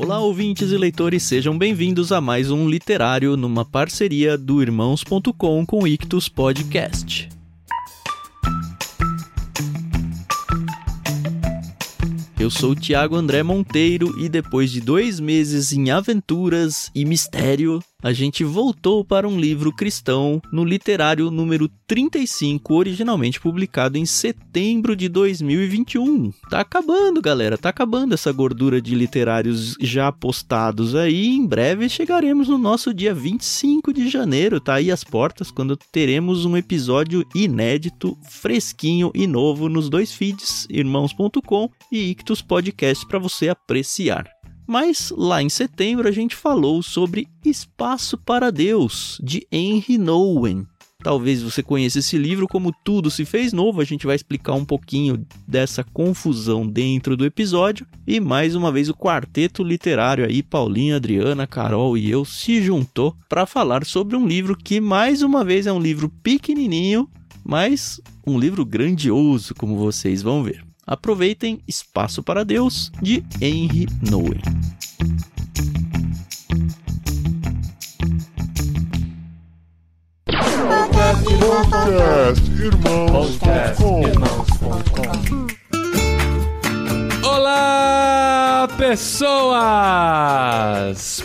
Olá, ouvintes e leitores, sejam bem-vindos a mais um literário numa parceria do Irmãos.com com o Ictus Podcast. Eu sou o Thiago André Monteiro e depois de dois meses em aventuras e mistério, a gente voltou para um livro cristão no literário número 35, originalmente publicado em setembro de 2021. Tá acabando, galera, tá acabando essa gordura de literários já postados aí. Em breve chegaremos no nosso dia 25 de janeiro, tá aí as portas, quando teremos um episódio inédito, fresquinho e novo nos dois feeds, irmãos.com e Ictus Podcast para você apreciar. Mas lá em setembro a gente falou sobre Espaço para Deus, de Henry Nouwen. Talvez você conheça esse livro como Tudo se fez novo, a gente vai explicar um pouquinho dessa confusão dentro do episódio. E mais uma vez o quarteto literário aí, Paulinho, Adriana, Carol e eu, se juntou para falar sobre um livro que mais uma vez é um livro pequenininho, mas um livro grandioso, como vocês vão ver. Aproveitem Espaço para Deus, de Henry Nouwen. Podcast Irmãos.com Olá, pessoas!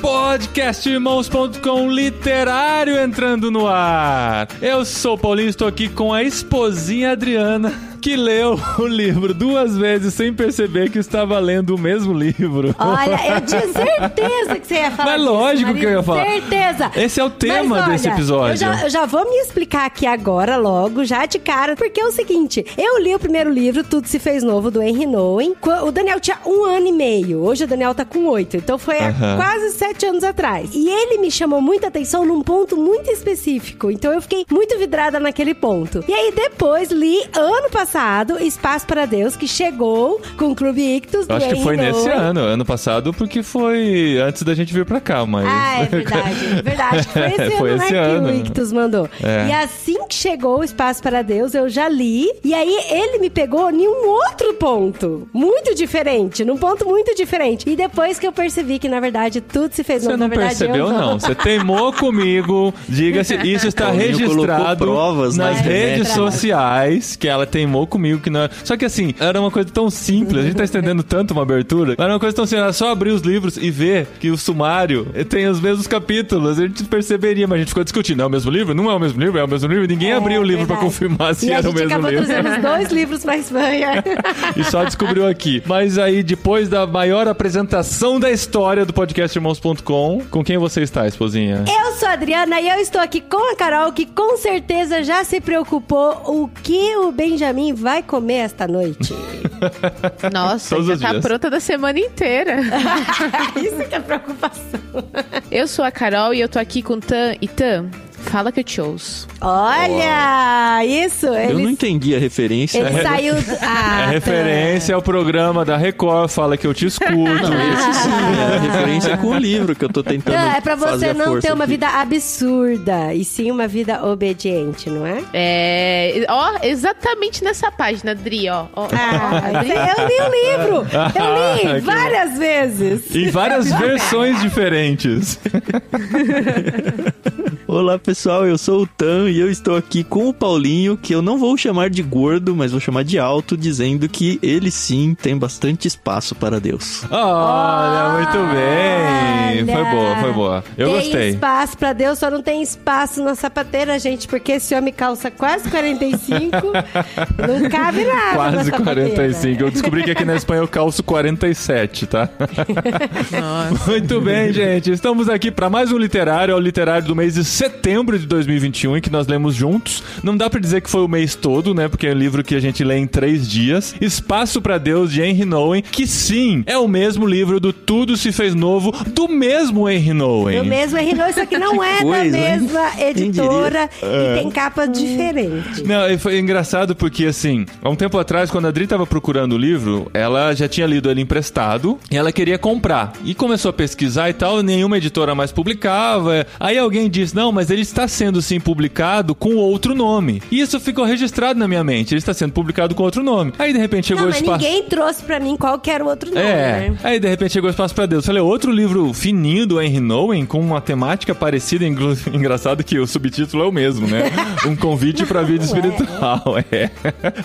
Podcastirmãos.com literário entrando no ar. Eu sou o Paulinho, estou aqui com a esposinha Adriana que leu o livro duas vezes sem perceber que estava lendo o mesmo livro. Olha, eu tinha certeza que você ia falar. Mas disso, lógico Maria, que eu ia falar. Certeza. Esse é o tema Mas, olha, desse episódio. Eu já, eu já vou me explicar aqui agora, logo, já de cara, porque é o seguinte: eu li o primeiro livro, Tudo Se Fez Novo, do Henry Nouwen. O Daniel tinha um ano e meio. Hoje o Daniel tá com oito. Então foi há Aham. quase sete anos atrás. E ele me chamou muita atenção num ponto muito específico. Então eu fiquei muito vidrada naquele ponto. E aí depois li ano passado Espaço para Deus, que chegou com o Clube Ictus. Eu acho que foi nesse ano, ano passado, porque foi antes da gente vir pra cá, mas. Ah, é verdade, é verdade. Foi esse Foi ano, esse né, ano. que o Ictus mandou. É. E assim que chegou o Espaço para Deus, eu já li. E aí ele me pegou em um outro ponto, muito diferente, num ponto muito diferente. E depois que eu percebi que, na verdade, tudo se fez Você não verdade, percebeu, eu não. Você teimou comigo. Diga-se, isso está registrado provas na nas redes Registrado. sociais que ela teimou comigo que não era. Só que assim, era uma coisa tão simples. A gente tá estendendo tanto uma abertura. Mas era uma coisa tão simples. Era só abrir os livros e ver que o sumário tem os mesmos capítulos. A gente perceberia, mas a gente ficou discutindo. É o mesmo livro? Não é o mesmo livro? É o mesmo livro? Ninguém É, abriu o livro pra verdade. confirmar se E a era o gente mesmo acabou livro. trazendo os dois livros pra Espanha. e só descobriu aqui. Mas aí, depois da maior apresentação da história do podcast Irmãos.com, com quem você está, esposinha? Eu sou a Adriana e eu estou aqui com a Carol, que com certeza já se preocupou o que o Benjamin vai comer esta noite. Nossa, Todos já tá dias. pronta da semana inteira. Isso que é preocupação. eu sou a Carol e eu tô aqui com Tan e Tan. Fala que eu te ouço. Olha, isso. Eu Ele, não entendi a referência. ele saiu. do- É Ah, referência ao programa da Record, fala que eu te escuto. Não, esse sim, é a referência com o livro que eu tô tentando Não, é pra fazer você não ter uma aqui. vida absurda, e sim uma vida obediente, não é? É. Ó, exatamente nessa página, Dri, ó. ó, Ah, eu li o livro! Eu Ah, li que várias vezes! Em várias versões diferentes. Olá pessoal, eu sou o Tan e eu estou aqui com o Paulinho, que eu não vou chamar de gordo, mas vou chamar de alto, dizendo que ele sim tem bastante espaço para Deus. Olha, muito bem. Foi Olha. boa, foi boa. Eu tem gostei. espaço pra Deus, só não tem espaço na sapateira, gente, porque esse homem calça quase 45, não cabe nada na Quase sapateira. 45. Eu descobri que aqui na Espanha eu calço 47, tá? Nossa. Muito bem, gente. Estamos aqui para mais um literário, é o literário do mês de setembro de 2021, em que nós lemos juntos. Não dá pra dizer que foi o mês todo, né? Porque é um livro que a gente lê em três dias. Espaço para Deus, de Henry Nouwen, que sim, é o mesmo livro do Tudo Se Fez Novo, do mesmo Henry Nouwen. O mesmo Henry Nouwen, só que não é coisa, da hein? mesma Quem editora É. e tem capa diferente. Não, e foi engraçado porque, assim, há um tempo atrás, quando a Adri tava procurando o livro, ela já tinha lido ele emprestado e ela queria comprar. E começou a pesquisar e tal, nenhuma editora mais publicava. Aí alguém disse: Não, mas ele está sendo sim publicado com outro nome. E isso ficou registrado na minha mente. Ele está sendo publicado com outro nome. Aí de repente chegou Não, mas espaço. ninguém trouxe pra mim qual que era o outro nome, É, né? aí de repente chegou o Espaço pra Deus. Falei, outro livro fininho do Henry Nowen com uma temática parecida. Engraçado que o subtítulo é o mesmo, né? Um convite pra vida espiritual, é.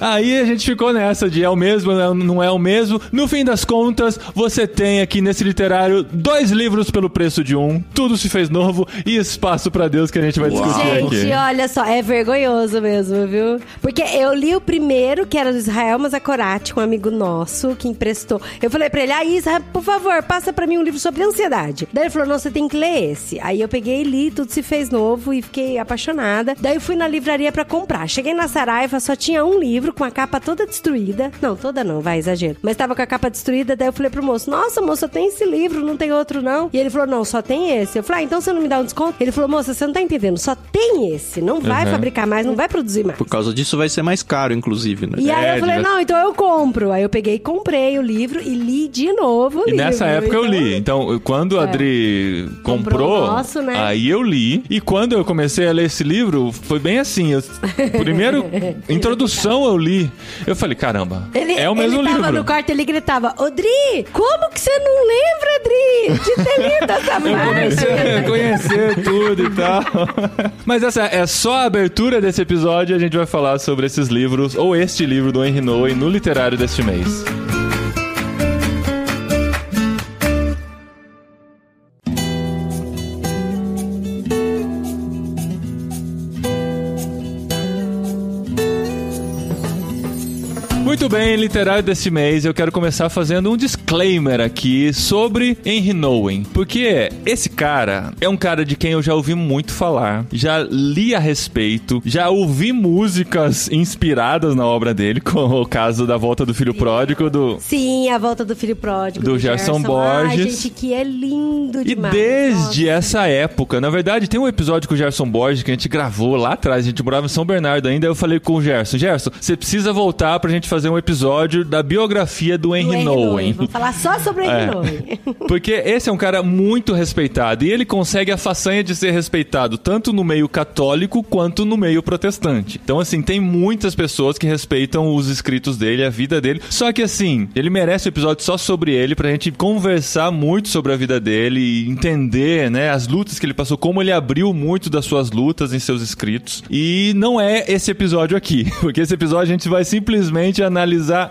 Aí a gente ficou nessa de é o mesmo, não é- não é o mesmo. No fim das contas, você tem aqui nesse literário dois livros pelo preço de um. Tudo se fez novo e Espaço pra Deus que a gente vai discutir Gente, aqui. olha só, é vergonhoso mesmo, viu? Porque eu li o primeiro, que era do Israel Mazakorati, um amigo nosso, que emprestou. Eu falei pra ele, ah, Isa, por favor, passa pra mim um livro sobre ansiedade. Daí ele falou, não, você tem que ler esse. Aí eu peguei e li, tudo se fez novo e fiquei apaixonada. Daí eu fui na livraria pra comprar. Cheguei na Saraiva, só tinha um livro com a capa toda destruída. Não, toda não, vai, exagero. Mas tava com a capa destruída, daí eu falei pro moço, nossa, moço, só tem esse livro, não tem outro não. E ele falou, não, só tem esse. Eu falei, ah, então você não me dá um desconto? Ele falou, moça, você não tá entendendo, só tem esse. Não vai Uhum. fabricar mais, não vai produzir mais. Por causa disso vai ser mais caro, inclusive, né? E aí É, eu falei, não, então eu compro. Aí eu peguei e comprei o livro e li de novo o E livro. nessa época eu Então, li. Então, quando a Adri comprou, Comprou o nosso, né? aí eu li. E quando eu comecei a ler esse livro, foi bem assim. Eu, primeiro, introdução eu li. Eu falei, caramba, Ele, é o mesmo ele tava livro. no quarto ele gritava, Odri, como que você não lembra, Adri, de ter lido essa Comecei parte? a conhecer tudo e tal. Mas essa é só a abertura desse episódio. A gente vai falar sobre esses livros, ou este livro do Henry Nowen, no literário deste mês. Muito bem, literário desse mês, eu quero começar fazendo um disclaimer aqui sobre Henry Nowen. Porque esse cara é um cara de quem eu já ouvi muito falar, já li a respeito, já ouvi músicas inspiradas na obra dele, como o caso da Volta do Filho Pródigo, do... Sim, a volta do filho pródigo. Do Gerson Borges. Ai, gente, que é lindo E demais. desde Nossa. essa época, na verdade, tem um episódio com o Gerson Borges que a gente gravou lá atrás, a gente morava em São Bernardo ainda, eu falei com o Gerson, Gerson, você precisa voltar pra gente fazer um episódio da biografia do Do Henry Henry Nowen. Vou falar só sobre o É. Henry Nowen. Porque esse é um cara muito respeitado e ele consegue a façanha de ser respeitado tanto no meio católico quanto no meio protestante. Então, assim, tem muitas pessoas que respeitam os escritos dele, a vida dele. Só que, assim, ele merece um episódio só sobre ele pra gente conversar muito sobre a vida dele e entender, né, as lutas que ele passou, como ele abriu muito das suas lutas em seus escritos. E não é esse episódio aqui, porque esse episódio a gente vai simplesmente analisar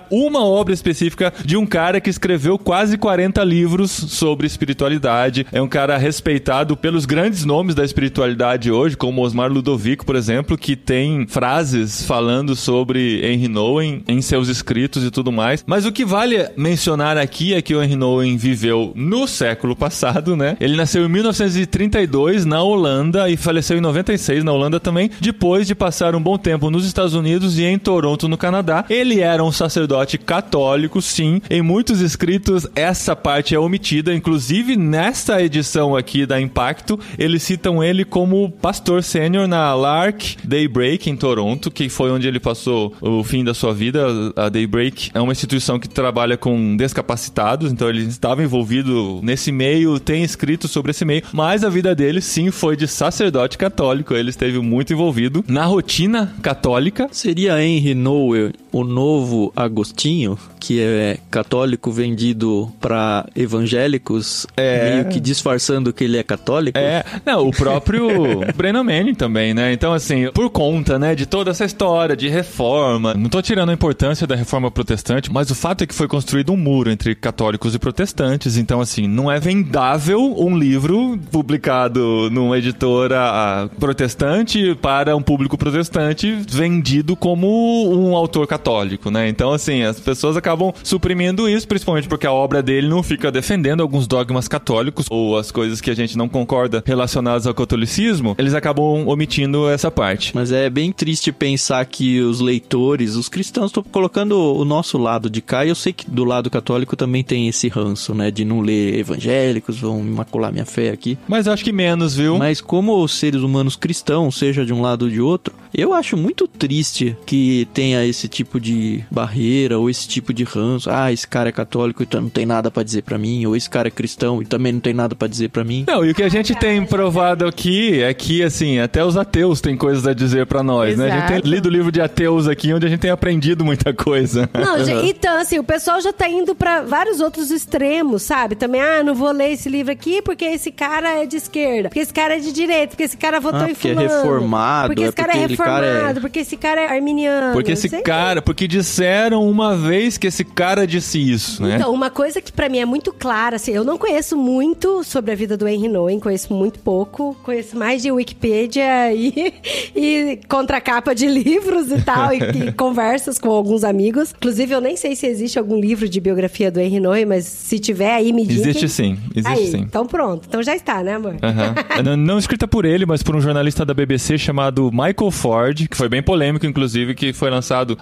uma obra específica de um cara que escreveu quase 40 livros sobre espiritualidade. É um cara respeitado pelos grandes nomes da espiritualidade hoje, como Osmar Ludovico, por exemplo, que tem frases falando sobre Henry Nowen em seus escritos e tudo mais. Mas o que vale mencionar aqui é que o Henry Nowen viveu no século passado, né? Ele nasceu em 1932 na Holanda e faleceu em 96 na Holanda também, depois de passar um bom tempo nos Estados Unidos e em Toronto, no Canadá. Ele era um sacerdote católico, sim. Em muitos escritos, essa parte é omitida. Inclusive, nesta edição aqui da Impacto, eles citam ele como pastor sênior na Lark Daybreak, em Toronto, que foi onde ele passou o fim da sua vida. A Daybreak é uma instituição que trabalha com descapacitados, então ele estava envolvido nesse meio, tem escrito sobre esse meio, mas a vida dele, sim, foi de sacerdote católico. Ele esteve muito envolvido na rotina católica. Seria Henry Nowen o novo Agostinho, que é católico vendido pra evangélicos, É. meio que disfarçando que ele é católico? É, não, o próprio Brennan Manning também, né? Então, assim, por conta, né, de toda essa história de reforma, não tô tirando a importância da reforma protestante, mas o fato é que foi construído um muro entre católicos e protestantes, então, assim, não é vendável um livro publicado numa editora protestante para um público protestante vendido como um autor católico, né? Então, assim, as pessoas acabam suprimindo isso, principalmente porque a obra dele não fica defendendo alguns dogmas católicos ou as coisas que a gente não concorda relacionadas ao catolicismo, eles acabam omitindo essa parte. Mas é bem triste pensar que os leitores, os cristãos, estou colocando o nosso lado de cá, e eu sei que do lado católico também tem esse ranço, né? De não ler evangélicos, vão macular minha fé aqui. Mas eu acho que menos, viu? Mas como os seres humanos cristãos, seja de um lado ou de outro, eu acho muito triste que tenha esse tipo de barreira ou esse tipo de ranço. Ah, esse cara é católico, então não tem nada pra dizer pra mim. Ou esse cara é cristão e também não tem nada pra dizer pra mim. Não, e o que a gente tem provado aqui é que, assim, até os ateus têm coisas a dizer pra nós, né? A gente tem Exato. lido o livro de ateus aqui, onde a gente tem aprendido muita coisa. Não, gente, então, assim, o pessoal já tá indo pra vários outros extremos, sabe? Também, ah, não vou ler esse livro aqui porque esse cara é de esquerda, porque esse cara é de direita, porque esse cara votou Ah, em porque é fulano. reformado, Porque é esse cara é porque cara reformado, é- porque esse cara é arminiano. Porque esse Sei cara, porque disseram uma vez que esse cara disse isso, né? Então, uma coisa que pra mim é muito clara, assim, eu não conheço muito sobre a vida do Henry Nowen, conheço muito pouco, conheço mais de Wikipedia e, e contracapa de livros e tal, e, e conversas com alguns amigos. Inclusive, eu nem sei se existe algum livro de biografia do Henry Nowen, mas se tiver aí, me diga. Existe sim, existe aí, sim. Então pronto, então já está, né, amor? Não, não escrita por ele, mas por um jornalista da BBC chamado Michael Ford, que foi bem polêmico, inclusive, que foi lançado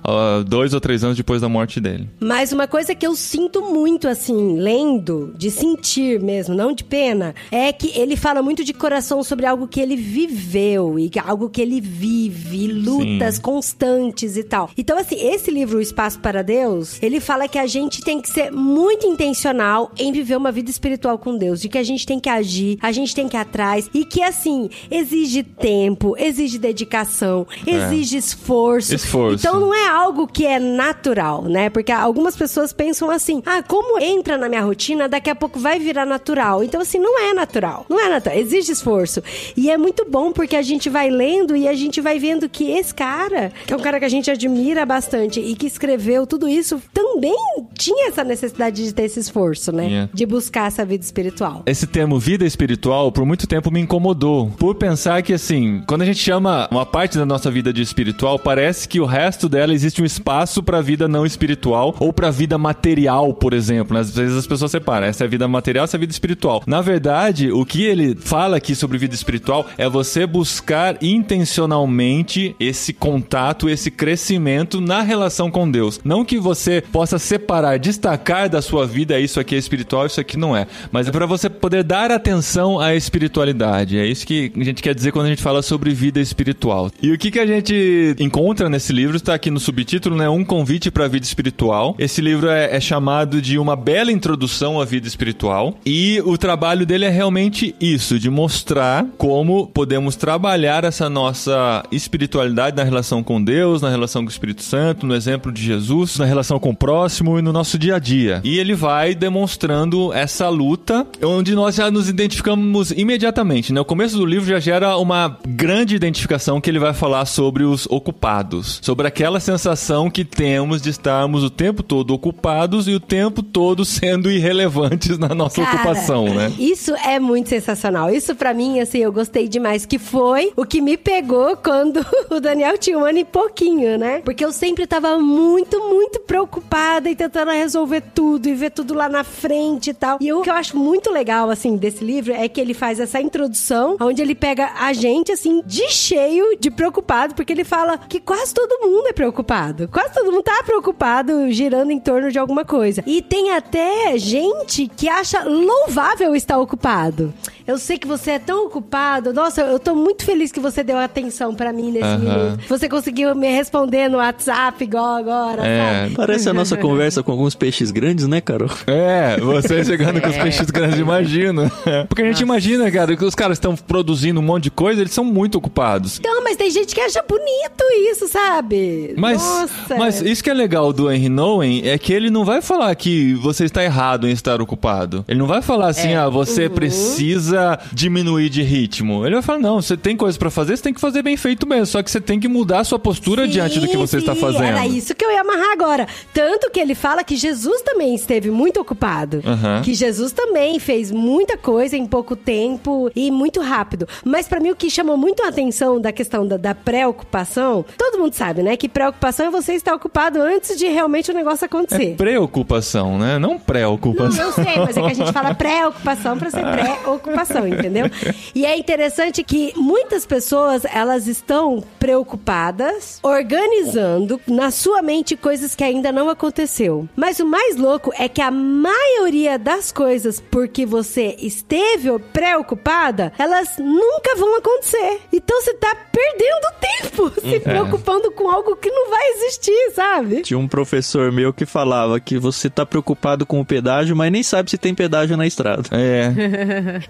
dois ou três anos depois da morte dele. Mas uma coisa que eu sinto muito, assim, lendo, de sentir mesmo, não de pena, é que ele fala muito de coração sobre algo que ele viveu e algo que ele vive, lutas Sim. constantes e tal. Então, assim, esse livro, O Espaço para Deus, ele fala que a gente tem que ser muito intencional em viver uma vida espiritual com Deus, de que a gente tem que agir, a gente tem que ir atrás e que, assim, exige tempo, exige dedicação, exige esforço. Esforço. Então, não é algo que é natural, né? Porque algumas pessoas pensam assim: ah, como entra na minha rotina, daqui a pouco vai virar natural. Então, assim, não é natural. Não é natural. Exige esforço. E é muito bom porque a gente vai lendo e a gente vai vendo que esse cara, que é um cara que a gente admira bastante e que escreveu tudo isso, também tinha essa necessidade de ter esse esforço, né? Tinha. De buscar essa vida espiritual. Esse termo vida espiritual, por muito tempo me incomodou. Por pensar que, assim, quando a gente chama uma parte da nossa vida de espiritual, parece que o resto dela existe um espaço pra vida não espiritual ou pra vida material, por exemplo. né? Às vezes as pessoas separam. Essa é a vida material, essa é a vida espiritual. Na verdade, o que ele fala aqui sobre vida espiritual é você buscar intencionalmente esse contato, esse crescimento na relação com Deus. Não que você possa separar, destacar da sua vida isso aqui é espiritual, isso aqui não é. Mas é para você poder dar atenção à espiritualidade. É isso que a gente quer dizer quando a gente fala sobre vida espiritual. E o que, que a gente encontra nesse livro está aqui no subtítulo, né? Um convite para a vida espiritual. Esse livro é, é chamado de uma bela introdução à vida espiritual. E o trabalho dele é realmente isso, de mostrar como podemos trabalhar essa nossa espiritualidade na relação com Deus, na relação com o Espírito Santo, no exemplo de Jesus, na relação com o próximo e no nosso dia a dia. E ele vai demonstrando essa luta, onde nós já nos identificamos imediatamente. Né? O começo do livro já gera uma grande identificação que ele vai falar sobre os ocupados, sobre aquela sensação que temos de estarmos o tempo todo ocupados e o tempo todo sendo irrelevantes na nossa Cara, ocupação, né? Isso é muito sensacional. Isso pra mim, assim, eu gostei demais. Que foi o que me pegou quando o Daniel tinha um ano e pouquinho, né? Porque eu sempre tava muito, muito preocupada e tentando resolver tudo e ver tudo lá na frente e tal. E o que eu acho muito legal, assim, desse livro é que ele faz essa introdução, onde ele pega a gente, assim, de cheio de preocupado, porque ele fala que quase todo mundo é preocupado. Quase todo mundo tá preocupado, girando em torno de alguma coisa. E tem até gente que acha louvável estar ocupado. Eu sei que você é tão ocupado. Nossa, eu tô muito feliz que você deu atenção pra mim nesse Aham. minuto. Você conseguiu me responder no WhatsApp igual agora, É, sabe? Parece a nossa conversa com alguns peixes grandes, né, Carol? É, você chegando com os peixes grandes, imagino. Porque a gente imagina, cara, que os caras estão produzindo um monte de coisa, eles são muito ocupados. Então, mas tem gente que acha bonito isso, sabe? Mas, Nossa. Mas isso que é legal do Henry Nowen é que ele não vai falar que você está errado em estar ocupado. Ele não vai falar assim, ah, você precisa diminuir de ritmo. Ele vai falar, não, você tem coisas pra fazer, você tem que fazer bem feito mesmo. Só que você tem que mudar a sua postura Sim, diante do que você está sim, fazendo. Era isso que eu ia amarrar agora. Tanto que ele fala que Jesus também esteve muito ocupado. Aham. Que Jesus também fez muita coisa em pouco tempo e muito rápido. Mas pra mim o que chamou muito a atenção da questão da, da preocupação, todo mundo sabe, né? Que preocupação é você estar ocupado antes de realmente o negócio É acontecer. preocupação, né? Não Não, preocupação. eu sei, mas é que a gente fala preocupação pra ser pré-ocupação, entendeu? E é interessante que muitas pessoas, elas estão preocupadas, organizando na sua mente coisas que ainda não aconteceu. Mas o mais louco é que a maioria das coisas porque você esteve preocupada, elas nunca vão acontecer. Então você tá perdendo tempo se preocupando com algo que não vai existir, sabe? Tinha um professor meu que falava que você tá preocupado com o pedágio, mas nem sabe se tem pedágio na estrada. É.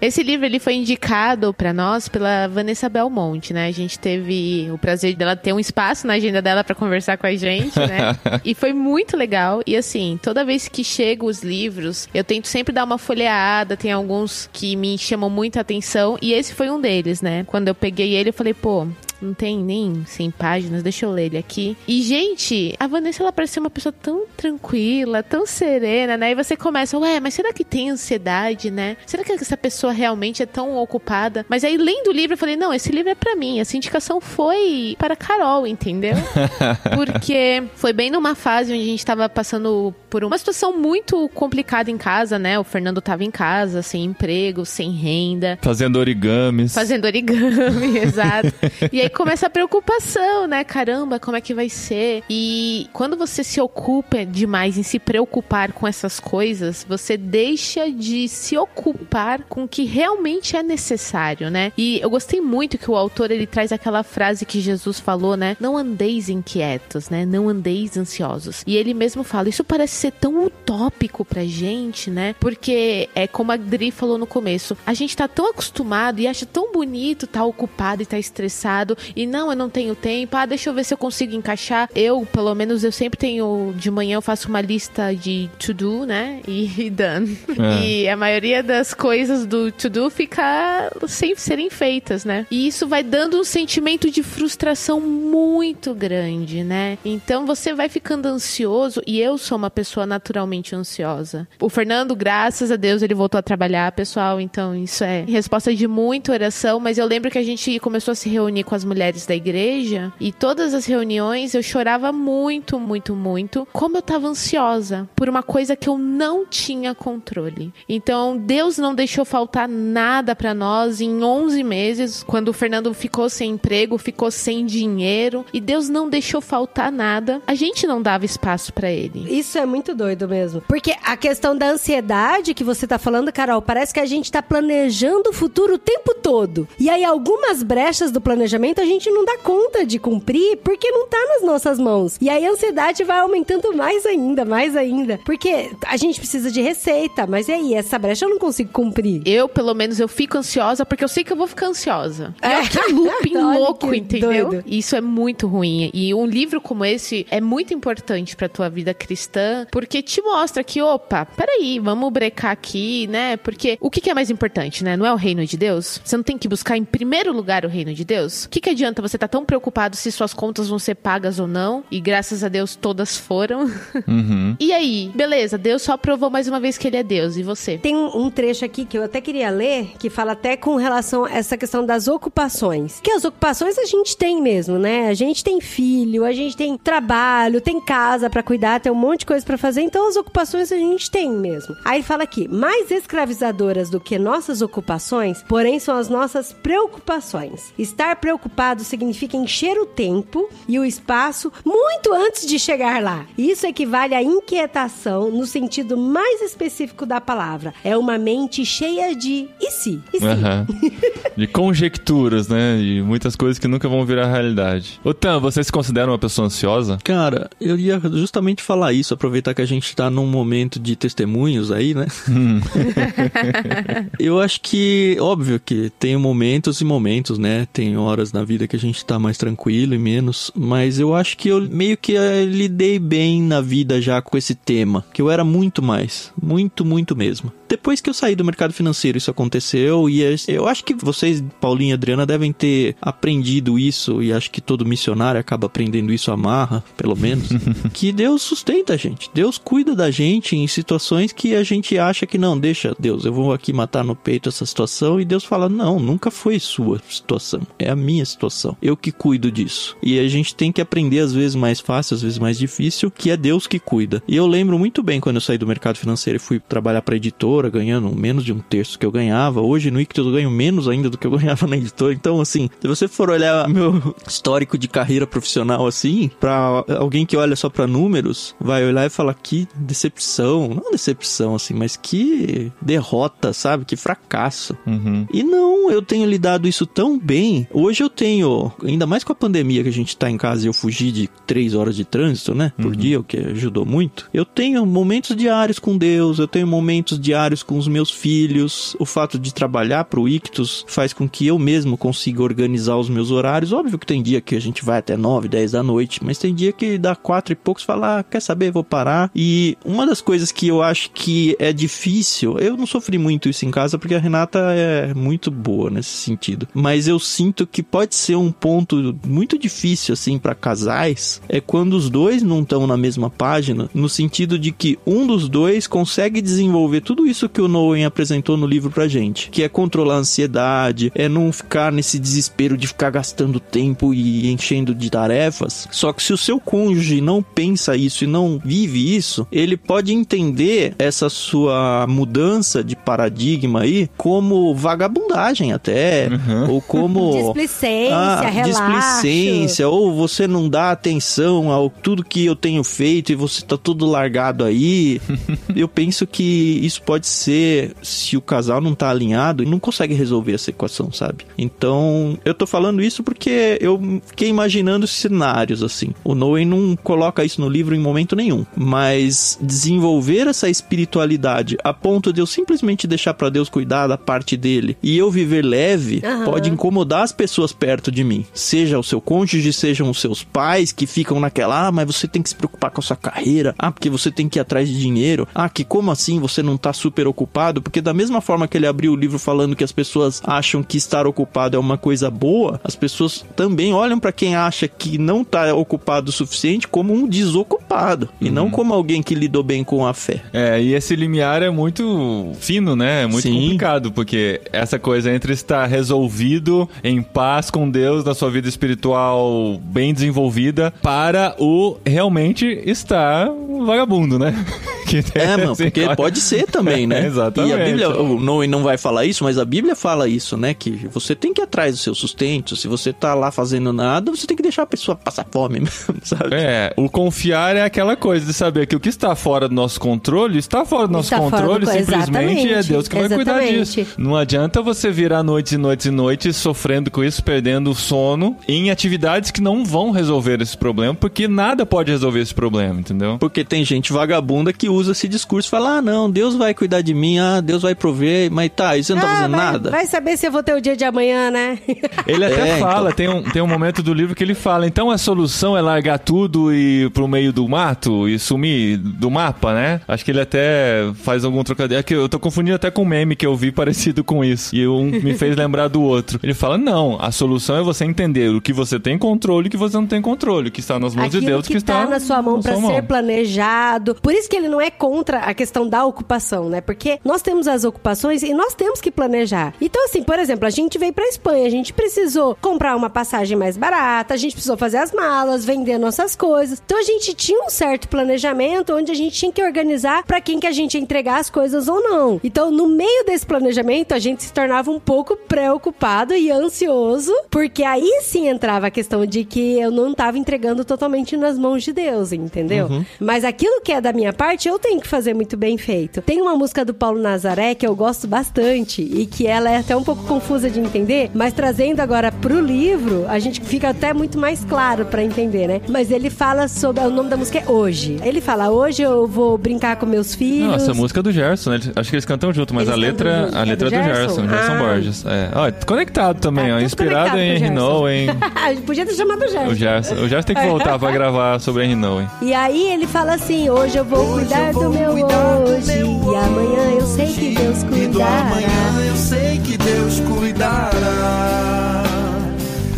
Esse livro ele foi indicado pra nós pela Vanessa Belmonte, né? A gente teve o prazer dela ter um espaço na agenda dela pra conversar com a gente, né? e foi muito legal. E assim, toda vez que chegam os livros, eu tento sempre dar uma folheada. Tem alguns que me chamam muita atenção e esse foi um deles, né? Quando eu peguei ele, eu falei, pô, não tem nem 100 páginas, deixa eu ler ele aqui. E, gente, a Vanessa, ela parece ser uma pessoa tão tranquila, tão serena, né? E você começa, ué, mas será que tem ansiedade, né? Será que essa pessoa realmente é tão ocupada? Mas aí, lendo o livro, eu falei, não, esse livro é pra mim. Essa indicação foi para Carol, entendeu? Porque foi bem numa fase onde a gente tava passando por uma situação muito complicada em casa, né? O Fernando tava em casa, sem emprego, sem renda. Fazendo origamis. Fazendo origami, exato. E aí começa a preocupação, né? Caramba, como é que vai ser? E quando você se ocupa demais em se preocupar com essas coisas, você deixa de se ocupar com o que realmente é necessário, né? E eu gostei muito que o autor ele traz aquela frase que Jesus falou, né? Não andeis inquietos, né? Não andeis ansiosos. E ele mesmo fala, isso parece ser tão utópico pra gente, né? Porque é como a Dri falou no começo, a gente tá tão acostumado e acha tão bonito tá ocupado e tá estressado e não, eu não tenho tempo. Ah, deixa eu ver se eu consigo encaixar. Eu, pelo menos, eu sempre tenho de manhã eu faço uma lista de to do, né? E done. É. E a maioria das coisas do to do fica sem serem feitas, né? E isso vai dando um sentimento de frustração muito grande, né? Então você vai ficando ansioso e eu sou uma pessoa naturalmente ansiosa. O Fernando, graças a Deus, ele voltou a trabalhar, pessoal, então isso é resposta de muita oração, mas eu lembro que a gente começou a se reunir com as mulheres da igreja e todas as reuniões eu chorava muito, muito, muito, como eu tava ansiosa por uma coisa que eu não tinha controle. Então, Deus não deixou faltar nada pra nós em 11 meses, quando o Fernando ficou sem emprego, ficou sem dinheiro, e Deus não deixou faltar nada. A gente não dava espaço pra ele. Isso é muito doido mesmo. Porque a questão da ansiedade que você tá falando, Carol, parece que a gente tá planejando o futuro o tempo todo. E aí, algumas brechas do planejamento a gente não dá conta de cumprir porque não tá nas nossas mãos. E aí a ansiedade vai aumentando mais ainda, mais ainda. Porque a gente precisa de receita, mas e aí, essa brecha eu não consigo cumprir. Eu, pelo menos, eu fico ansiosa porque eu sei que eu vou ficar ansiosa. É. é que looping louco, que entendeu? doido. Isso é muito ruim. E um livro como esse é muito importante pra tua vida cristã, porque te mostra que, opa, peraí, vamos brecar aqui, né? Porque o que que é mais importante, né? Não é o reino de Deus? Você não tem que buscar em primeiro lugar o reino de Deus? O que que adianta você estar tão preocupado se suas contas vão ser pagas ou não? E graças a Deus todas foram. Uhum. e aí, beleza, Deus só provou mais uma vez que ele é Deus. E você? Tem um, um trecho aqui que eu até queria ler, que fala até com relação a essa questão das ocupações. Que as ocupações a gente tem mesmo, né? A gente tem filho, a gente tem trabalho, tem casa pra cuidar, tem um monte de coisa pra fazer, então as ocupações a gente tem mesmo. Aí fala aqui, mais escravizadoras do que nossas ocupações, porém são as nossas preocupações. Estar preocupado significa encher o tempo e o espaço muito antes de chegar lá. Isso equivale à inquietação no sentido mais específico da palavra. É uma mente cheia de e se? E se? Aham. De conjecturas, né? E muitas coisas que nunca vão virar realidade. Ô Tan, você se considera uma pessoa ansiosa? Cara, eu ia justamente falar isso, aproveitar que a gente tá num momento de testemunhos aí, né? eu acho que, óbvio que tem momentos e momentos, né? Tem horas na vida que a gente tá mais tranquilo e menos, mas eu acho que eu meio que eh, lidei bem na vida já com esse tema, que eu era muito mais, muito, muito mesmo. Depois que eu saí do mercado financeiro, isso aconteceu e es- eu acho que vocês, Paulinho e Adriana, devem ter aprendido isso e acho que todo missionário acaba aprendendo isso à marra, pelo menos, que Deus sustenta a gente. Deus cuida da gente em situações que a gente acha que não, deixa Deus, eu vou aqui matar no peito essa situação e Deus fala: "Não, nunca foi sua situação, é a minha situação". Situação. Eu que cuido disso. E a gente tem que aprender, às vezes mais fácil, às vezes mais difícil, que é Deus que cuida. E eu lembro muito bem quando eu saí do mercado financeiro e fui trabalhar para editora, ganhando menos de um terço que eu ganhava. Hoje no Ictus eu ganho menos ainda do que eu ganhava na editora. Então, assim, se você for olhar meu histórico de carreira profissional assim, para alguém que olha só para números, vai olhar e falar que decepção, não decepção assim, mas que derrota, sabe? Que fracasso. Uhum. E não, eu tenho lidado isso tão bem. Hoje eu tenho, ainda mais com a pandemia que a gente tá em casa e eu fugi de três horas de trânsito, né? Por dia, o que ajudou muito. Eu tenho momentos diários com Deus, eu tenho momentos diários com os meus filhos. O fato de trabalhar pro Ictus faz com que eu mesmo consiga organizar os meus horários. Óbvio que tem dia que a gente vai até 9, 10 da noite, mas tem dia que dá quatro e poucos fala, ah, quer saber, vou parar. E uma das coisas que eu acho que é difícil, eu não sofri muito isso em casa porque a Renata é muito boa nesse sentido, mas eu sinto que pode ser um ponto muito difícil assim para casais, é quando os dois não estão na mesma página, no sentido de que um dos dois consegue desenvolver tudo isso que o Noen apresentou no livro pra gente, que é controlar a ansiedade, é não ficar nesse desespero de ficar gastando tempo e enchendo de tarefas. Só que se o seu cônjuge não pensa isso e não vive isso, ele pode entender essa sua mudança de paradigma aí como vagabundagem até, ou como Displicência, ah, relaxo. displicência, ou você não dá atenção ao tudo que eu tenho feito e você tá tudo largado aí. eu penso que isso pode ser, se o casal não tá alinhado, não consegue resolver essa equação, sabe? Então, eu tô falando isso porque eu fiquei imaginando cenários assim. O Noé não coloca isso no livro em momento nenhum, mas desenvolver essa espiritualidade a ponto de eu simplesmente deixar pra Deus cuidar da parte dele e eu viver leve Aham. pode incomodar as pessoas perto de mim. Seja o seu cônjuge, sejam os seus pais que ficam naquela, ah, mas você tem que se preocupar com a sua carreira, ah, porque você tem que ir atrás de dinheiro, ah, que como assim você não tá super ocupado? Porque da mesma forma que ele abriu o livro falando que as pessoas acham que estar ocupado é uma coisa boa, as pessoas também olham pra quem acha que não tá ocupado o suficiente como um desocupado e não como alguém que lidou bem com a fé. É, e esse limiar é muito fino, né? É muito Sim. complicado, porque essa coisa entre estar resolvido, em paz com Deus, na sua vida espiritual bem desenvolvida, para o realmente estar vagabundo, né? Que É, mano, assim, porque pode ser também, né? Exatamente. E a Bíblia, o Noé não vai falar isso, mas a Bíblia fala isso, né? Que você tem que ir atrás do seu sustento. Se você tá lá fazendo nada, você tem que deixar a pessoa passar fome mesmo, sabe? É, o confiar é aquela coisa de saber que o que está fora do nosso controle está fora do nosso Está do controle, co- simplesmente é exatamente, Deus que vai cuidar exatamente. disso. Não adianta você virar noites e noites e noites sofrendo com isso, perdendo o sono em atividades que não vão resolver esse problema, porque nada pode resolver esse problema, entendeu? Porque tem gente vagabunda que usa esse discurso e fala: ah, não, Deus vai cuidar de mim, ah, Deus vai prover, mas tá, e você não tá Ah, fazendo vai, nada? vai saber se eu vou ter o dia de amanhã, né? Ele até É, fala, tem, um, tem um momento do livro que ele fala, então a solução é largar tudo e ir pro meio do mato e sumir do mapa, né? Acho que ele até faz algum trocadilho. É que eu tô confundindo até com um meme que eu vi parecido com isso. E um me fez lembrar do outro. Ele fala, não, a solução é você entender o que você tem controle e o que você não tem controle. O que está nas mãos Aquilo de Deus, que, que está tá na sua mão sua ser planejado. Por isso que ele não é contra a questão da ocupação, né? Porque nós temos as ocupações e nós temos que planejar. Então, assim, por exemplo, a gente veio pra Espanha, a gente precisou comprar uma passagem mais barata, a gente precisou fazer as malas, vender nossas coisas. Então, a gente tinha um certo planejamento onde a gente tinha que organizar pra quem que a gente ia entregar as coisas ou não. Então, no meio desse planejamento, a gente se tornava um pouco preocupado e ansioso, porque aí sim entrava a questão de que eu não tava entregando totalmente nas mãos de Deus, entendeu? Mas aquilo que é da minha parte, eu tenho que fazer muito bem feito. Tem uma música do Paulo Nazaré que eu gosto bastante e que ela é até um pouco confusa de entender, mas trazendo agora pro livro, a gente fica até muito mais claro pra entender, né? Mas ele fala sobre. O nome da música é Hoje. Ele fala: Hoje eu vou brincar com meus filhos. Nossa, a música é do Gerson, né? Acho que eles cantam junto, mas Eles a letra, junto. a É letra do é do Gerson? Gerson, Gerson Ah. Borges. É. Ó, conectado também, Tá ó. Inspirado conectado em com o Henry Gerson. Nowen. A gente podia ter chamado o Gerson. O Gerson, o Gerson tem que voltar pra gravar sobre Henry Nowen. E aí ele fala assim: hoje eu vou cuidar do meu hoje. E amanhã eu sei que Deus E do cuidará. amanhã eu sei que Deus cuidará.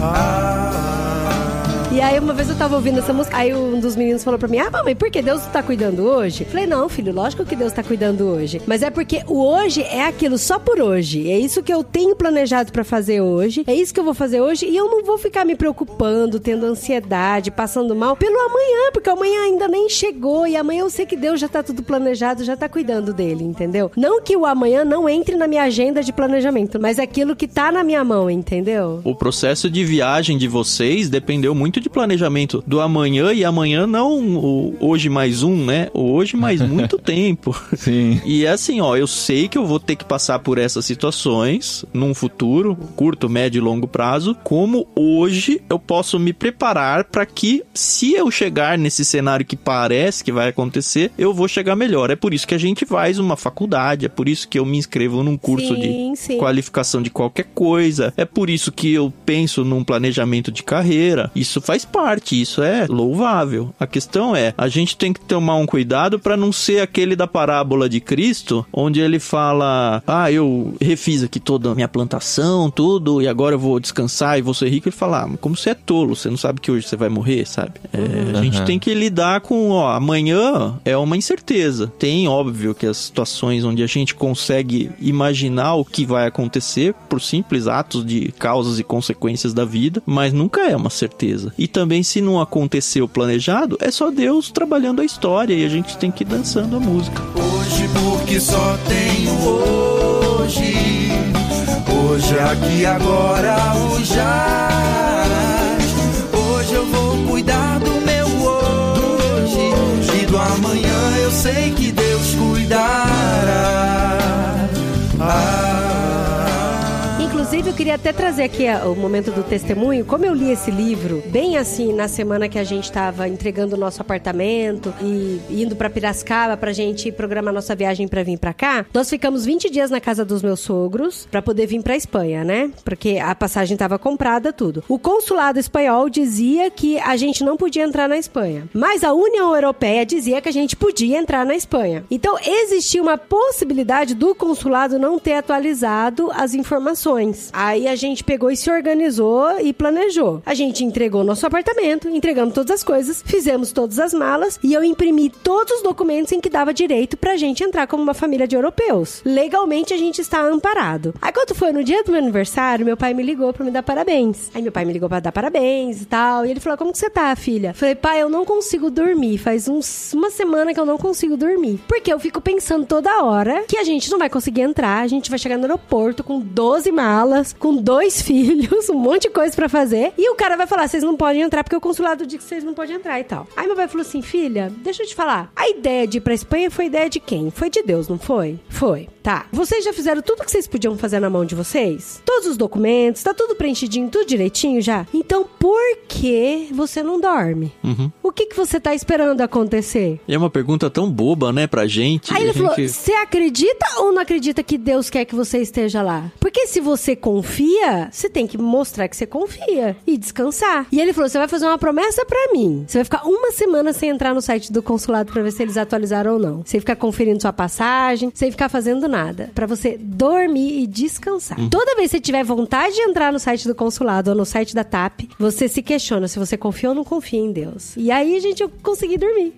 Ah, E aí uma vez eu tava ouvindo essa música, aí um dos meninos falou pra mim: Ah, mamãe, por que Deus tá cuidando hoje? Falei, não, filho, lógico que Deus tá cuidando hoje. Mas é porque o hoje é aquilo só por hoje. É isso que eu tenho planejado pra fazer hoje. É isso que eu vou fazer hoje. E eu não vou ficar me preocupando, tendo ansiedade, passando mal pelo amanhã, porque amanhã ainda nem chegou. E amanhã eu sei que Deus já tá tudo planejado, já tá cuidando dele, entendeu? Não que o amanhã não entre na minha agenda de planejamento, mas aquilo que tá na minha mão, entendeu? O processo de viagem de vocês dependeu muito de planejamento do amanhã e amanhã não o hoje mais um, né? O hoje mais muito tempo. Sim. E é assim, ó, eu sei que eu vou ter que passar por essas situações num futuro, curto, médio e longo prazo, como hoje eu posso me preparar para que se eu chegar nesse cenário que parece que vai acontecer, eu vou chegar melhor. É por isso que a gente faz uma faculdade, é por isso que eu me inscrevo num curso Sim, de sim. qualificação de qualquer coisa. É por isso que eu penso num planejamento de carreira. Isso faz parte, isso é louvável. A questão é, a gente tem que tomar um cuidado para não ser aquele da parábola de Cristo, onde ele fala: "Ah, eu refiz aqui toda a minha plantação, tudo, e agora eu vou descansar e vou ser rico". Ele fala: ah, "Como você é tolo, você não sabe que hoje você vai morrer, sabe?". É, A gente Uhum. tem que lidar com, ó, amanhã é uma incerteza. Tem, óbvio, que as situações onde a gente consegue imaginar o que vai acontecer por simples atos de causas e consequências da vida, mas nunca é uma certeza. E também, se não aconteceu planejado, é só Deus trabalhando a história e a gente tem que ir dançando a música. Hoje porque só tenho hoje. Hoje aqui agora o jaz. Hoje eu vou cuidar do meu hoje. E do amanhã eu sei que Deus cuidará. Ah. Inclusive, eu queria até trazer aqui a- o momento do testemunho. Como eu li esse livro, bem assim, na semana que a gente estava entregando o nosso apartamento e indo pra Piracicaba pra gente programar nossa viagem pra vir pra cá, nós ficamos 20 dias na casa dos meus sogros pra poder vir pra Espanha, né? Porque a passagem tava comprada, tudo. O consulado espanhol dizia que a gente não podia entrar na Espanha, mas a União Europeia dizia que a gente podia entrar na Espanha. Então, existia uma possibilidade do consulado não ter atualizado as informações. Aí a gente pegou e se organizou e planejou. A gente entregou nosso apartamento, entregamos todas as coisas, fizemos todas as malas e eu imprimi todos os documentos em que dava direito pra gente entrar como uma família de europeus. Legalmente a gente está amparado. Aí quando foi no dia do meu aniversário, meu pai me ligou pra me dar parabéns. Aí meu pai me ligou pra dar parabéns e tal. E ele falou: Como que você tá, filha? Falei, pai, eu não consigo dormir. Faz uns, uma semana que eu não consigo dormir. Porque eu fico pensando toda hora que a gente não vai conseguir entrar. A gente vai chegar no aeroporto com 12 malas, com dois filhos, um monte de coisa pra fazer. E o cara vai falar: vocês não podem entrar porque o consulado diz que vocês não podem entrar e tal. Aí meu pai falou assim: filha, deixa eu te falar. A ideia de ir pra Espanha foi ideia de quem? Foi de Deus, não foi? Foi. Tá. Vocês já fizeram tudo que vocês podiam fazer na mão de vocês? Todos os documentos, tá tudo preenchidinho, tudo direitinho já? Então por que você não dorme? O que, que você tá esperando acontecer? E é uma pergunta tão boba, né, pra gente. Aí ele falou: gente- você acredita ou não acredita que Deus quer que você esteja lá? Porque se você confia, você tem que mostrar que você confia e descansar. E ele falou: você vai fazer uma promessa pra mim. Você vai ficar uma semana sem entrar no site do consulado pra ver se eles atualizaram ou não. Sem ficar conferindo sua passagem, sem ficar fazendo nada. Pra você dormir e descansar. Toda vez que você tiver vontade de entrar no site do consulado ou no site da TAP, você se questiona se você confia ou não confia em Deus. E aí, gente, eu consegui dormir.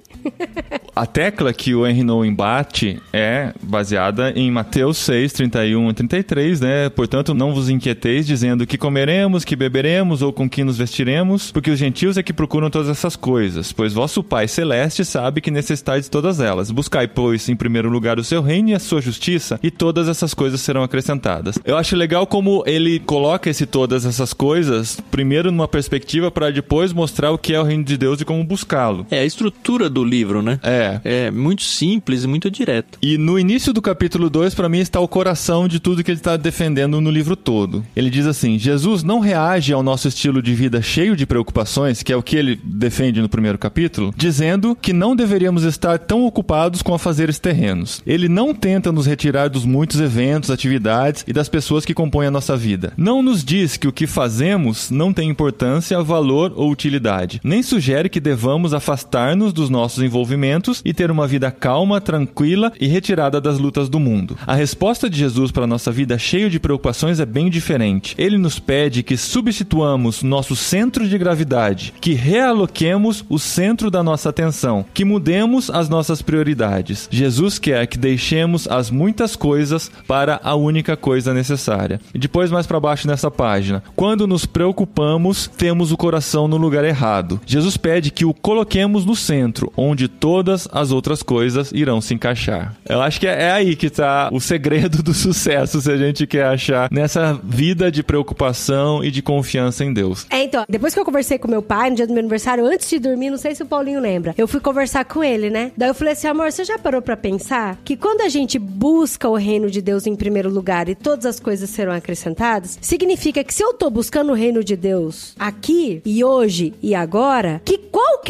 A tecla que o Henry Nowen bate é baseada em Mateus 6, 31 e 33, né? Portanto, não vos inquieteis dizendo que comeremos, que beberemos ou com que nos vestiremos, porque os gentios é que procuram todas essas coisas, pois vosso Pai Celeste sabe que necessitais de todas elas. Buscai, pois, em primeiro lugar o seu reino e a sua justiça, e todas essas coisas serão acrescentadas. Eu acho legal como ele coloca esse todas essas coisas, primeiro numa perspectiva para depois mostrar o que é o reino de Deus e como buscá-lo. É a estrutura do livro, né? É, É muito simples e muito direto. E no início do capítulo 2, para mim, está o coração de tudo que ele está defendendo no livro todo. Ele diz assim: Jesus não reage ao nosso estilo de vida cheio de preocupações, que é o que ele defende no primeiro capítulo, dizendo que não deveríamos estar tão ocupados com afazeres terrenos. Ele não tenta nos retirar dos muitos eventos, atividades e das pessoas que compõem a nossa vida. Não nos diz que o que fazemos não tem importância, valor ou utilidade. Nem sugere que devamos afastar-nos dos nossos envolvimentos e ter uma vida calma, tranquila e retirada das lutas do mundo. A resposta de Jesus para a nossa vida cheia de preocupações é bem diferente. Ele nos pede que substituamos nosso centro de gravidade, que realoquemos o centro da nossa atenção, que mudemos as nossas prioridades. Jesus quer que deixemos as muitas coisas para a única coisa necessária. E depois mais para baixo nessa página, quando nos preocupamos, temos o coração no lugar errado. Jesus pede que o coloquemos no centro, onde todas as outras coisas irão se encaixar. Eu acho que é aí que está o segredo do sucesso, se a gente quer achar nessa vida de preocupação e de confiança em Deus. É, então, depois que eu conversei com meu pai no dia do meu aniversário, antes de dormir, não sei se o Paulinho lembra, eu fui conversar com ele, né? Daí eu falei assim, amor, você já parou pra pensar que quando a gente busca o reino de Deus em primeiro lugar e todas as coisas serão acrescentadas, significa que se eu tô buscando o reino de Deus aqui e hoje e agora, que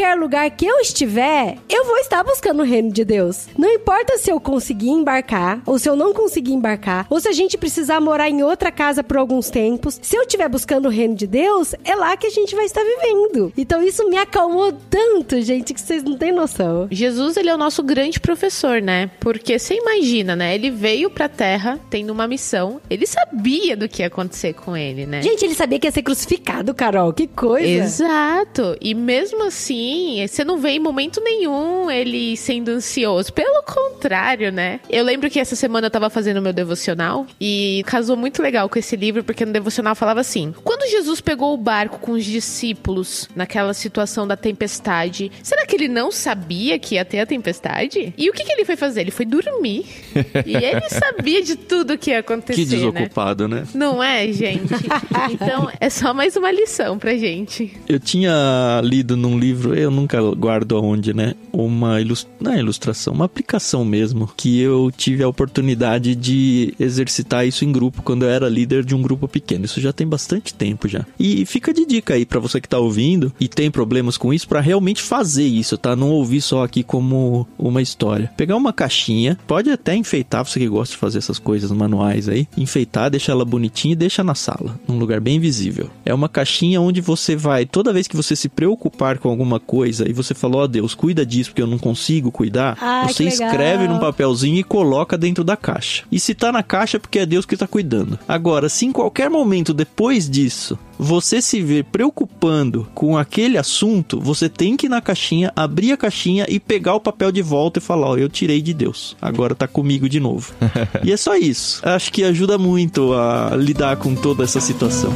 qualquer lugar que eu estiver, eu vou estar buscando o reino de Deus. Não importa se eu conseguir embarcar ou se eu não conseguir embarcar, ou se a gente precisar morar em outra casa por alguns tempos, se eu estiver buscando o reino de Deus, é lá que a gente vai estar vivendo. Então isso me acalmou tanto, gente, que vocês não têm noção. Jesus, ele é o nosso grande professor, né? Porque você imagina, né? Ele veio pra terra tendo uma missão. Ele sabia do que ia acontecer com ele, né? Gente, ele sabia que ia ser crucificado, Carol. Que coisa. Exato. E mesmo assim, você não vê em momento nenhum ele sendo ansioso. Pelo contrário, né? Eu lembro que essa semana eu tava fazendo meu devocional e casou muito legal com esse livro, porque no devocional falava assim: quando Jesus pegou o barco com os discípulos naquela situação da tempestade, será que ele não sabia que ia ter a tempestade? E o que, que ele foi fazer? Ele foi dormir. e ele sabia de tudo que ia acontecer. Que né? desocupado, né? Não é, gente? Então, é só mais uma lição pra gente. Eu tinha lido num livro, eu nunca guardo aonde, né? Uma ilus... não é ilustração, uma aplicação mesmo, que eu tive a oportunidade de exercitar isso em grupo quando eu era líder de um grupo pequeno. Isso já tem bastante tempo já. E fica de dica aí pra você que tá ouvindo e tem problemas com isso pra realmente fazer isso, tá? Não ouvir só aqui como uma história. Pegar uma caixinha, pode até enfeitar, você que gosta de fazer essas coisas manuais aí, enfeitar, deixar ela bonitinha e deixa na sala, num lugar bem visível. É uma caixinha onde você vai, toda vez que você se preocupar com alguma coisa e você falou, ó Deus, cuida disso porque eu não consigo cuidar, Ai, você escreve num papelzinho e coloca dentro da caixa. E se tá na caixa é porque é Deus que tá cuidando. Agora, se em qualquer momento depois disso você se ver preocupando com aquele assunto, você tem que ir na caixinha, abrir a caixinha e pegar o papel de volta e falar: Ó, eu tirei de Deus, agora tá comigo de novo. e é só isso. Acho que ajuda muito a lidar com toda essa situação.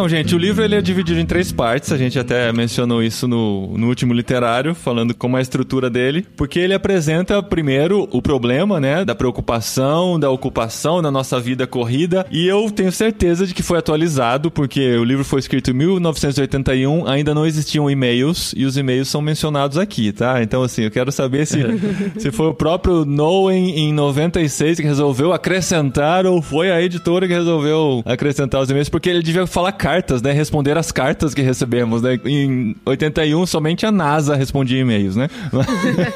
Então, gente, o livro ele é dividido em três partes. A gente até mencionou isso no, no último literário, falando como é a estrutura dele. Porque ele apresenta primeiro o problema, né? Da preocupação, da ocupação da nossa vida corrida. E eu tenho certeza de que foi atualizado, porque o livro foi escrito em 1981, ainda não existiam e-mails, e os e-mails são mencionados aqui, tá? Então, assim, eu quero saber se, se foi o próprio Noen em 96 que resolveu acrescentar, ou foi a editora que resolveu acrescentar os e-mails, porque ele devia falar cartas, né? Responder as cartas que recebemos, né? Em 81, somente a NASA respondia e-mails, né?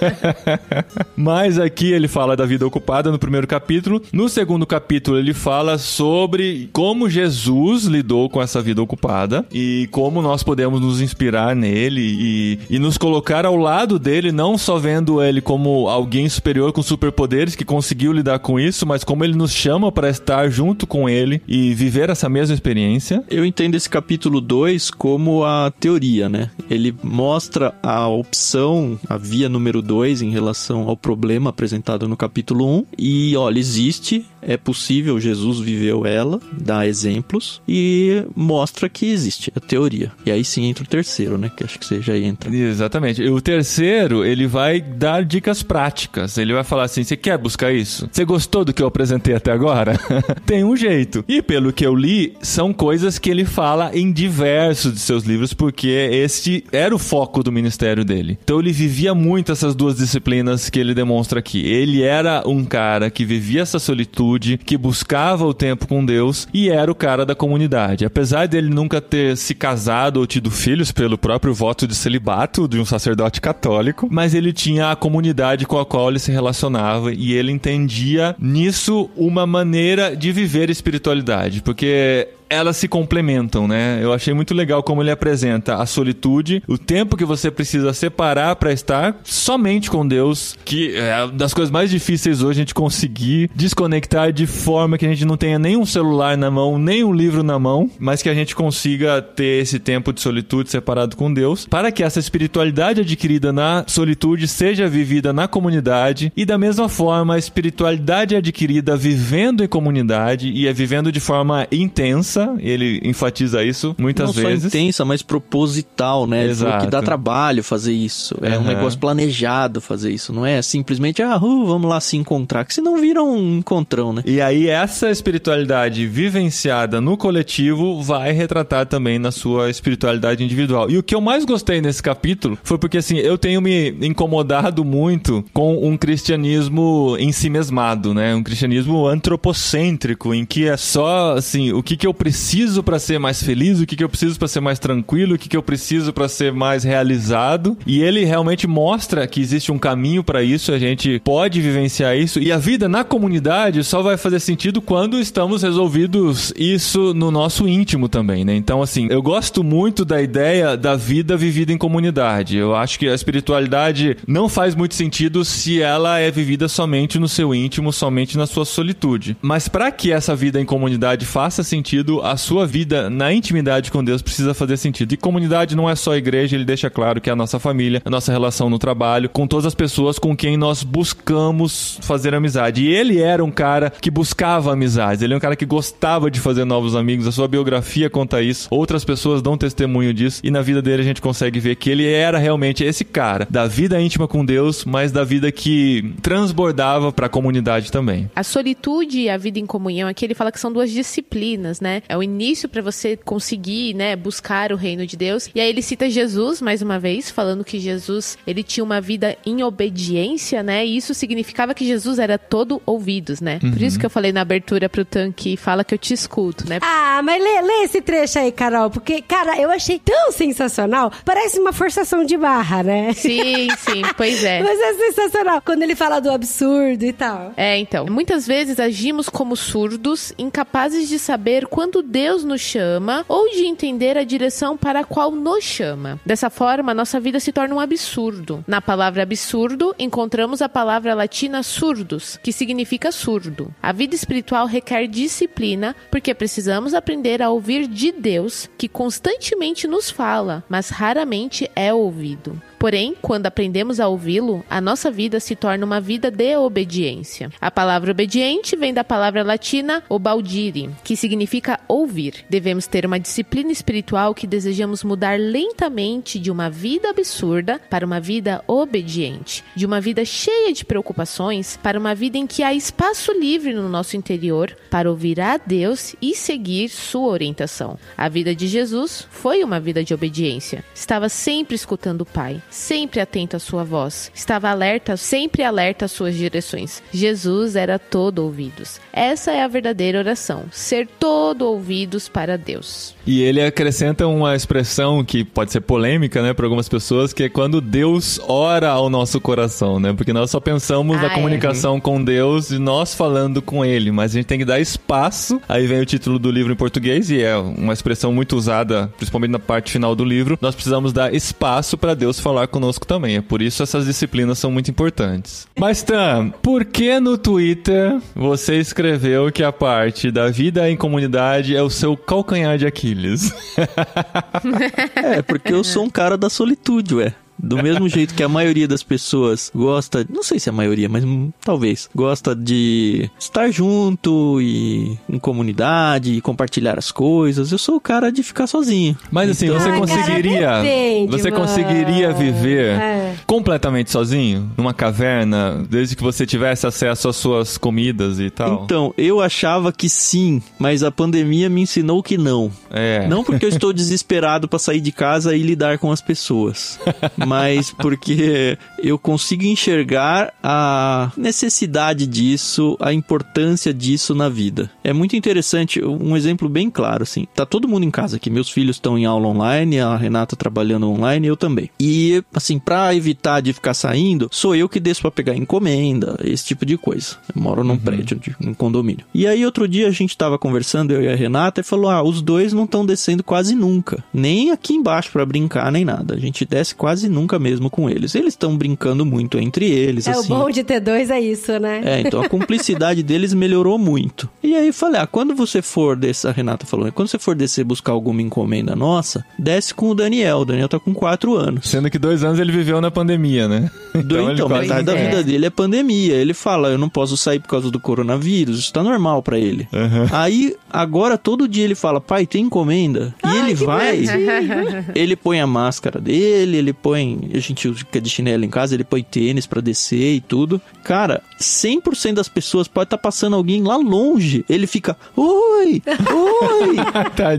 Mas aqui ele fala da vida ocupada no primeiro capítulo. No segundo capítulo, ele fala sobre como Jesus lidou com essa vida ocupada e como nós podemos nos inspirar nele e, e nos colocar ao lado dele, não só vendo ele como alguém superior com superpoderes que conseguiu lidar com isso, mas como ele nos chama para estar junto com ele e viver essa mesma experiência. Eu entendo esse capítulo 2 como a teoria, né? Ele mostra a opção, a via número 2 em relação ao problema apresentado no capítulo 1 um, e, olha, existe, é possível, Jesus viveu ela, dá exemplos e mostra que existe a teoria. E aí sim entra o terceiro, né? Que acho que você já entra. Exatamente. O terceiro, ele vai dar dicas práticas. Ele vai falar assim: você quer buscar isso? Você gostou do que eu apresentei até agora? Tem um jeito. E pelo que eu li, são coisas que ele fala em diversos de seus livros, porque este era o foco do ministério dele. Então ele vivia muito essas duas disciplinas que ele demonstra aqui. Ele era um cara que vivia essa solitude, que buscava o tempo com Deus e era o cara da comunidade. Apesar dele nunca ter se casado ou tido filhos pelo próprio voto de celibato de um sacerdote católico, mas ele tinha a comunidade com a qual ele se relacionava e ele entendia nisso uma maneira de viver espiritualidade, porque elas se complementam, né? Eu achei muito legal como ele apresenta a solitude, o tempo que você precisa separar para estar somente com Deus, que é das coisas mais difíceis hoje a gente conseguir desconectar de forma que a gente não tenha nem um celular na mão, nem um livro na mão, mas que a gente consiga ter esse tempo de solitude separado com Deus, para que essa espiritualidade adquirida na solitude seja vivida na comunidade e da mesma forma a espiritualidade adquirida vivendo em comunidade e é vivendo de forma intensa ele enfatiza isso muitas Não vezes. só intensa, mas proposital, né? Exato. que dá trabalho fazer isso. É um Aham. negócio planejado fazer isso. Não é simplesmente, ah, uh, vamos lá se encontrar. Que senão vira um encontrão, né? E aí essa espiritualidade vivenciada no coletivo vai retratar também na sua espiritualidade individual. E o que eu mais gostei nesse capítulo foi porque assim, eu tenho me incomodado muito com um cristianismo em si mesmado, né? Um cristianismo antropocêntrico em que é só assim, o que que eu preciso para ser mais feliz, o que que eu preciso para ser mais tranquilo, o que que eu preciso para ser mais realizado. E ele realmente mostra que existe um caminho para isso, a gente pode vivenciar isso e a vida na comunidade só vai fazer sentido quando estamos resolvidos isso no nosso íntimo também, né? Então, assim, eu gosto muito da ideia da vida vivida em comunidade. Eu acho que a espiritualidade não faz muito sentido se ela é vivida somente no seu íntimo, somente na sua solitude. Mas para que essa vida em comunidade faça sentido, a sua vida na intimidade com Deus precisa fazer sentido. E comunidade não é só igreja, ele deixa claro que é a nossa família, a nossa relação no trabalho, com todas as pessoas com quem nós buscamos fazer amizade. E ele era um cara que buscava amizades, ele é um cara que gostava de fazer novos amigos, a sua biografia conta isso, outras pessoas dão testemunho disso, e na vida dele a gente consegue ver que ele era realmente esse cara da vida íntima com Deus, mas da vida que transbordava para a comunidade também. A solitude e a vida em comunhão aqui ele fala que são duas disciplinas, né? É o início para você conseguir, né, buscar o reino de Deus. E aí ele cita Jesus mais uma vez, falando que Jesus, ele tinha uma vida em obediência, né? E isso significava que Jesus era todo ouvidos, né? Por isso que eu falei na abertura pro tanque, fala que eu te escuto, né? Ah, mas lê, lê esse trecho aí, Carol, porque, cara, eu achei tão sensacional. Parece uma forçação de barra, né? Sim, sim, pois é. Mas é sensacional. Quando ele fala do absurdo e tal. É, então. Muitas vezes agimos como surdos, incapazes de saber quando Deus nos chama ou de entender a direção para a qual nos chama. Dessa forma, nossa vida se torna um absurdo. Na palavra absurdo, encontramos a palavra latina surdos, que significa surdo. A vida espiritual requer disciplina, porque precisamos aprender a ouvir de Deus, que constantemente nos fala, mas raramente é ouvido. Porém, quando aprendemos a ouvi-lo, a nossa vida se torna uma vida de obediência. A palavra obediente vem da palavra latina obaudire, que significa ouvir. Devemos ter uma disciplina espiritual que desejamos mudar lentamente de uma vida absurda para uma vida obediente, de uma vida cheia de preocupações para uma vida em que há espaço livre no nosso interior para ouvir a Deus e seguir sua orientação. A vida de Jesus foi uma vida de obediência. Estava sempre escutando o Pai, sempre atento à sua voz, estava alerta, sempre alerta às suas direções. Jesus era todo ouvidos. Essa é a verdadeira oração, ser todo ouvidos para Deus. E ele acrescenta uma expressão que pode ser polêmica, né, para algumas pessoas, que é quando Deus ora ao nosso coração, né? Porque nós só pensamos Ah, na é. comunicação com Deus e nós falando com ele, mas a gente tem que dar espaço. Aí vem o título do livro em português e é uma expressão muito usada, principalmente na parte final do livro. Nós precisamos dar espaço para Deus falar conosco também. É por isso essas disciplinas são muito importantes. Mas Tam, por que no Twitter você escreveu que a parte da vida em comunidade é o seu calcanhar de Aquiles? É, porque eu sou um cara da solitude, ué. Do mesmo jeito que a maioria das pessoas gosta, não sei se é a maioria, mas hum, talvez, gosta de estar junto e em comunidade e compartilhar as coisas, eu sou o cara de ficar sozinho. Mas assim, Então- você Ai, cara, conseguiria. depende, você mano. conseguiria viver É. completamente sozinho? Numa caverna, desde que você tivesse acesso às suas comidas e tal? Então, eu achava que sim, mas a pandemia me ensinou que não. É. Não porque eu estou desesperado para sair de casa e lidar com as pessoas, mas porque eu consigo enxergar a necessidade disso, a importância disso na vida. É muito interessante, um exemplo bem claro assim. Tá todo mundo em casa aqui, meus filhos estão em aula online, a Renata trabalhando online, eu também. E assim, para evitar de ficar saindo, sou eu que desço para pegar encomenda, esse tipo de coisa. Eu moro num prédio, de, num condomínio. E aí outro dia a gente tava conversando eu e a Renata e falou: "Ah, os dois não estão descendo quase nunca, nem aqui embaixo para brincar nem nada. A gente desce quase nunca mesmo com eles. Eles estão brincando muito entre eles É, assim. o bom de ter dois é isso, né? É, então a cumplicidade deles melhorou muito. E aí eu falei, ah, quando você for descer, a Renata falou, quando você for descer buscar alguma encomenda nossa, desce com o Daniel. O Daniel tá com 4 anos. Sendo que dois anos ele viveu na pandemia, né? Então, ele quase- metade da é. vida dele é pandemia. Ele fala, eu não posso sair por causa do coronavírus. Isso tá normal pra ele. Aham. Aí, agora, todo dia ele fala, pai, tem encomenda? E ele vai, ele põe a máscara dele, ele põe, a gente fica de chinelo em casa, ele põe tênis pra descer e tudo. Cara, 100% das pessoas pode estar passando alguém lá longe. Ele fica, oi, oi,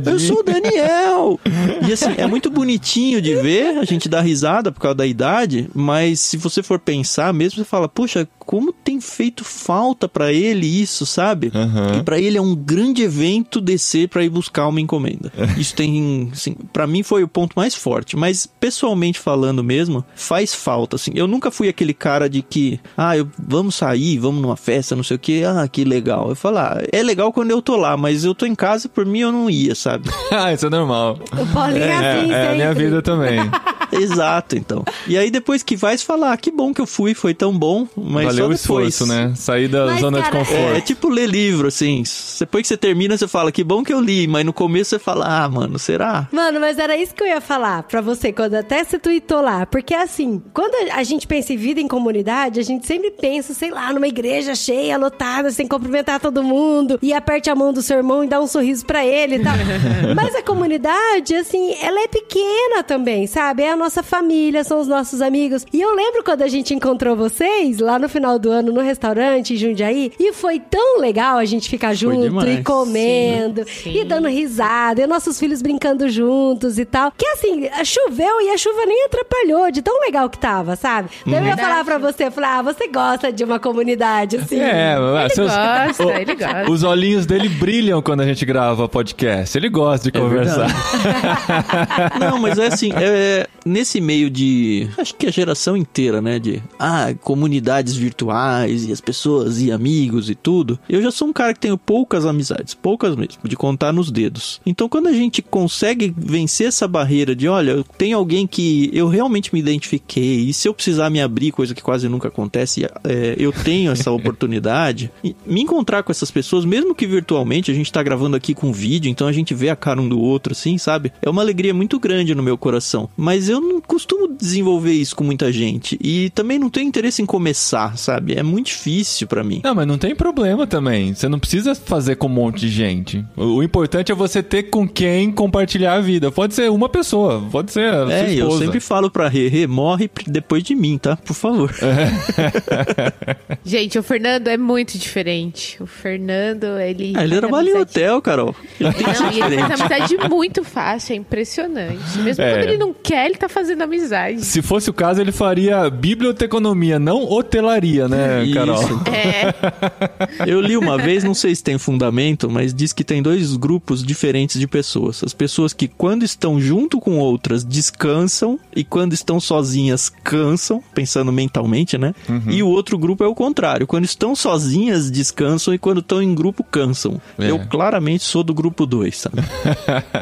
eu sou o Daniel. E assim, é muito bonitinho de ver, a gente dá risada por causa da idade, mas se você for pensar mesmo, você fala, poxa, como tem feito falta pra ele isso, sabe? Aham. E pra ele é um grande evento descer pra ir buscar uma encomenda. Isso tem, assim, para mim foi o ponto mais forte, mas pessoalmente falando mesmo, faz falta, assim. Eu nunca fui aquele cara de que, ah, eu, vamos sair, vamos numa festa, não sei o que, ah, que legal. Eu falo, ah, é legal quando eu tô lá, mas eu tô em casa, por mim eu não ia, sabe? ah, isso é normal. O Paulinho é, É, assim, é a minha vida também. Exato, então. E aí depois que vai, você fala, ah, que bom que eu fui, foi tão bom, mas Valeu só o depois. esforço, né? Sair da Mas, zona de cara, conforto. É, é tipo ler livro, assim. Depois que você termina, você fala, que bom que eu li, mas no começo você fala, ah, mano, será? Mano, mas era isso que eu ia falar pra você, quando até você tweetou lá. Porque assim, quando a gente pensa em vida em comunidade, a gente sempre pensa, sei lá, numa igreja cheia, lotada, sem cumprimentar todo mundo, e aperte a mão do seu irmão e dá um sorriso pra ele e tal. mas a comunidade, assim, ela é pequena também, sabe? É a nossa família, são os nossos amigos. E eu lembro quando a gente encontrou vocês lá no final do ano no restaurante em Jundiaí, e foi tão legal a gente ficar junto demais. e comendo Sim. e dando risada, e nossos filhos brincando juntos e tal. Que assim, choveu e a chuva nem atrapalhou, de tão legal que tava, sabe? Daí eu ia Verdade. falar pra você, falar, ah, você gosta de uma comunidade, assim. É, Ele seus- gosta, o- ele gosta. Os olhinhos dele brilham quando a gente grava podcast. Ele gosta de É conversar. Não, mas é assim, é, nesse meio de. Acho que a geração inteira, né? De. Ah, comunidades virtuais e as pessoas e amigos e tudo. Eu já sou um cara que tenho poucas amizades, poucas mesmo, de contar nos dedos. Então quando a gente consegue vencer essa barreira de, olha, tem alguém que eu realmente me identifiquei, e se eu precisar me abrir, coisa que quase nunca acontece, é, eu tenho essa oportunidade, e me encontrar com essas pessoas, mesmo que virtualmente, a gente tá gravando aqui com vídeo, então a gente vê a cara um do outro, assim, sabe? É uma alegria muito grande no meu coração. Mas eu não costumo desenvolver isso com muita gente. E também não tenho interesse em começar, sabe? É muito difícil pra mim. Não, mas não tem problema também. Você não precisa fazer com um monte de gente. O, o importante é você ter com quem compartilhar a vida. Pode ser uma pessoa, pode ser a sua É, eu sempre falo pra Rê, morre depois de mim, tá? Por favor. Gente, o Fernando é muito diferente. O Fernando, ele. Ah, ele trabalha em amizade- hotel, Carol. Ele Não, e ele faz amizade muito fácil, é impressionante. Mesmo É. quando ele não quer, ele tá fazendo amizade. Se fosse o caso, ele faria biblioteconomia, não hotelaria, né, Carol? Isso. É. Eu li uma vez, não sei se tem fundamento, mas diz que tem dois grupos diferentes de pessoas. As pessoas que, quando estão junto com outras, descansam e quando estão sozinhas, cansam, pensando mentalmente, né? E o outro grupo é o contrário. Quando estão sozinhas, descansam e quando estão em grupo, cansam. É. Eu claramente sou do grupo 2, sabe?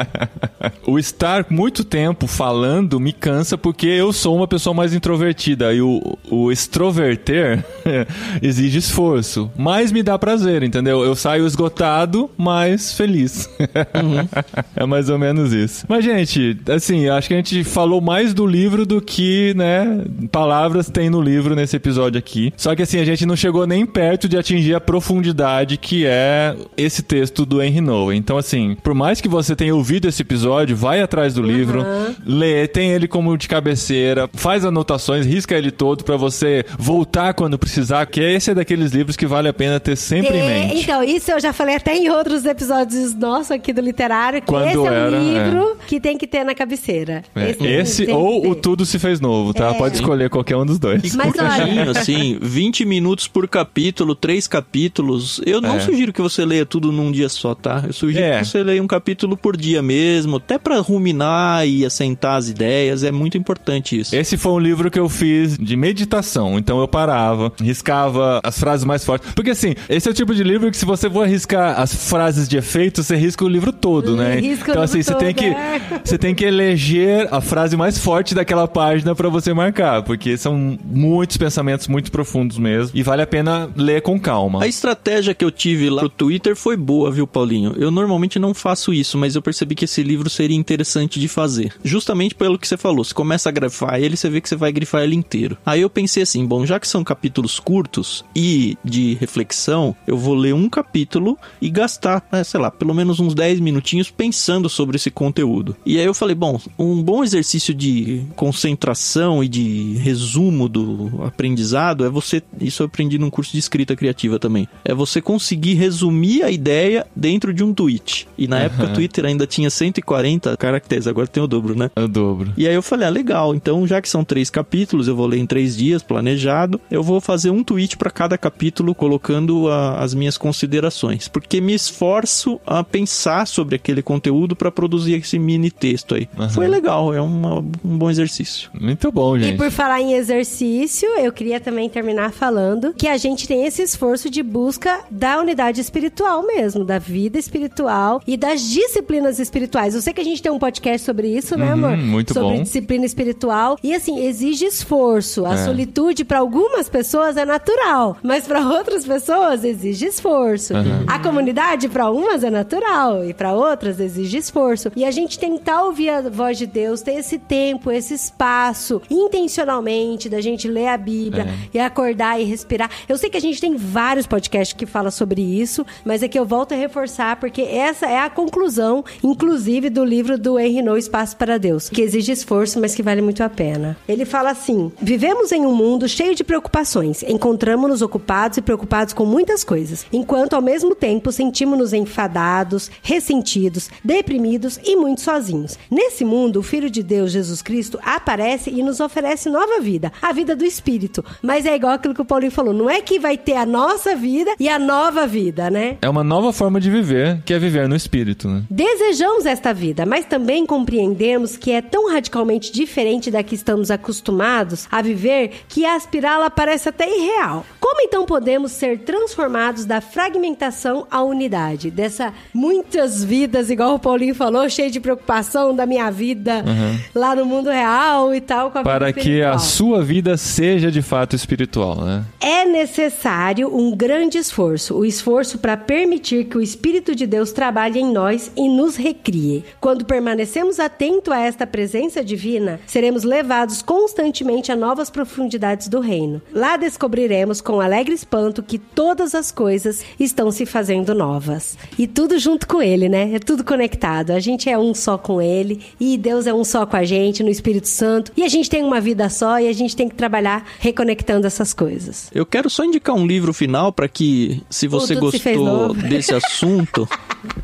o estar muito tempo falando me cansa porque eu sou uma pessoa mais introvertida e o, o extroverter exige esforço, mas me dá prazer, entendeu? Eu saio esgotado, mas feliz. Uhum. é mais ou menos isso. Mas, gente, assim, acho que a gente falou mais do livro do que, né, palavras tem no livro nesse episódio aqui. Só que, assim, a gente não chegou nem perto de atingir a profundidade que é esse texto do Henry Noah. Então, assim, por mais que você tenha ouvido esse episódio, vai atrás do uhum. livro, lê, tem ele como de cabeceira, faz anotações, risca ele todo para você voltar quando precisar, que esse é daqueles livros que vale a pena ter sempre é, em mente. Então, isso eu já falei até em outros episódios nossos aqui do literário, que quando esse é um livro é. que tem que ter na cabeceira. É. Esse, esse ou o Tudo Se Fez Novo, tá? É. Pode escolher qualquer um dos dois. Mas olha... assim, 20 minutos por capítulo, três capítulos. Eu não é. sugiro que você leia tudo num dia só, tá? Eu sugiro é. que você leia um capítulo por dia mesmo, até para ruminar e assentar as ideias, é muito importante isso. Esse foi um livro que eu fiz de meditação, então eu parava, riscava as frases mais fortes. Porque assim, esse é o tipo de livro que se você for arriscar as frases de efeito, você risca o livro todo, né? Risca então assim, você tem que é. você tem que eleger a frase mais forte daquela página para você marcar, porque são muitos pensamentos muito profundos mesmo e vale a pena ler com calma. A estratégia que eu tive lá pro Twitter foi boa, viu, Paulinho? Eu normalmente não faço isso, mas eu percebi que esse livro seria interessante de fazer. Justamente pelo que você falou, você começa a grifar ele, você vê que você vai grifar ele inteiro. Aí eu pensei assim, bom, já que são capítulos curtos e de reflexão, eu vou ler um capítulo e gastar, né, sei lá, pelo menos uns 10 minutinhos pensando sobre esse conteúdo. E aí eu falei, bom, um bom exercício de concentração e de resumo do aprendizado é você, isso eu aprendi num curso de escrita criativa também, é você conseguir resumir a ideia dentro de um tweet. E na uhum. época o Twitter ainda tinha 140 caracteres, agora tem o dobro, né? É o dobro. E aí eu falei, ah, legal, então já que são três capítulos, eu vou ler em três dias, planejado, eu vou fazer um tweet para cada capítulo colocando a, as minhas considerações, porque me esforço a pensar sobre aquele conteúdo para produzir esse mini texto aí. Uhum. Foi legal, é uma, um bom exercício. Muito bom, gente. E por falar em exercício, eu queria também terminar falando que a gente tem esse esforço de busca da unidade espiritual mesmo, da vida espiritual e das disciplinas espirituais. Eu sei que a gente tem um podcast sobre isso, né, amor? Uhum, muito sobre bom. Sobre disciplina espiritual. E assim, exige esforço. A é. solitude para algumas pessoas é natural, mas para outras pessoas exige esforço. Uhum. A comunidade para umas é natural e para outras exige esforço. E a gente tentar ouvir a voz de Deus, ter esse tempo, esse espaço, intencionalmente, da gente ler a Bíblia é. e acordar e respirar. Eu sei que a gente tem vários podcasts que falam sobre isso, mas é que eu volto a reforçar porque essa é a conclusão, inclusive, do livro do Henry No Espaço para Deus, que exige esforço, mas que vale muito a pena. Ele fala assim: Vivemos em um mundo cheio de preocupações. Encontramos-nos ocupados e preocupados com muitas coisas, enquanto ao mesmo tempo sentimos-nos enfadados, ressentidos, deprimidos e muito sozinhos. Nesse mundo, o Filho de Deus, Jesus Cristo, aparece e nos oferece nova vida, a vida do Espírito. Mas é igual aquilo que o Paulinho falou: não é que vai ter a nossa vida e a nova vida, né? É uma nova forma de viver, que é viver no Espírito, né? Desejamos esta vida, mas também compreendemos que é tão radicalmente diferente da que estamos acostumados a viver que aspirá-la parece até irreal. Como então podemos ser transformados da fragmentação à unidade? Dessa muitas vidas, igual o Paulinho falou, cheio de preocupação da minha vida uhum. lá no mundo real e tal. Para que a sua vida seja de fato espiritual, né? É necessário um grande esforço, o esforço para permitir que o Espírito de Deus trabalhe em nós e nos recrie. Quando permanecemos atentos a esta presença divina, seremos levados constantemente a novas profundidades do reino. Lá descobriremos com alegre espanto que todas as coisas estão se fazendo novas. E tudo junto com ele, né? É tudo conectado. A gente é um só com ele e Deus é um só com a gente no Espírito Santo. E a gente tem uma vida só e a gente tem que trabalhar reconectando essas coisas. Eu quero só indicar um livro final para que, se você gostou desse assunto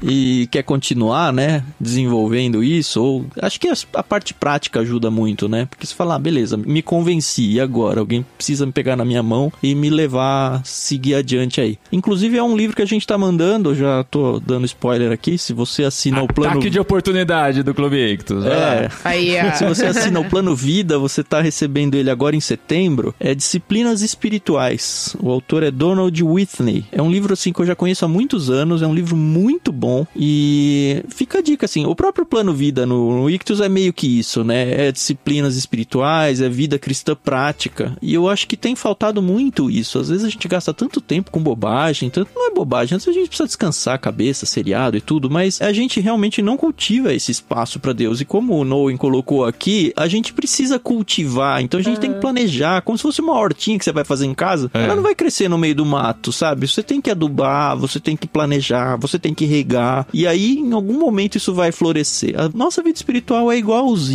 e quer continuar, né, desenvolvendo isso, ou acho que a parte prática ajuda muito, né? Porque você fala, ah, beleza, me convenci, e agora? Alguém precisa me pegar na minha mão e me levar seguir adiante aí. Inclusive é um livro que a gente tá mandando, já tô dando spoiler aqui, se você assina o plano... Ataque de oportunidade do Clube Ictus. É, Aí, ó. se você assina o Plano Vida, você tá recebendo ele agora em setembro. É Disciplinas Espirituais. O autor é Donald Whitney. É um livro assim que eu já conheço há muitos anos, é um livro muito bom e fica a dica assim, o próprio Plano Vida no, no Ictus é meio que isso, né? É disciplinas espirituais, é vida cristã prática. E eu acho que tem faltado muito isso. Às vezes a gente gasta tanto tempo com bobagem, tanto não é bobagem, às vezes a gente precisa descansar a cabeça, seriado e tudo, mas a gente realmente não cultiva esse espaço para Deus. E como o Noen colocou aqui, a gente precisa cultivar. Então a gente tem que planejar, como se fosse uma hortinha que você vai fazer em casa. É. Ela não vai crescer no meio do mato, sabe? Você tem que adubar, você tem que planejar, você tem que regar. E aí, em algum momento, isso vai florescer. A nossa vida espiritual é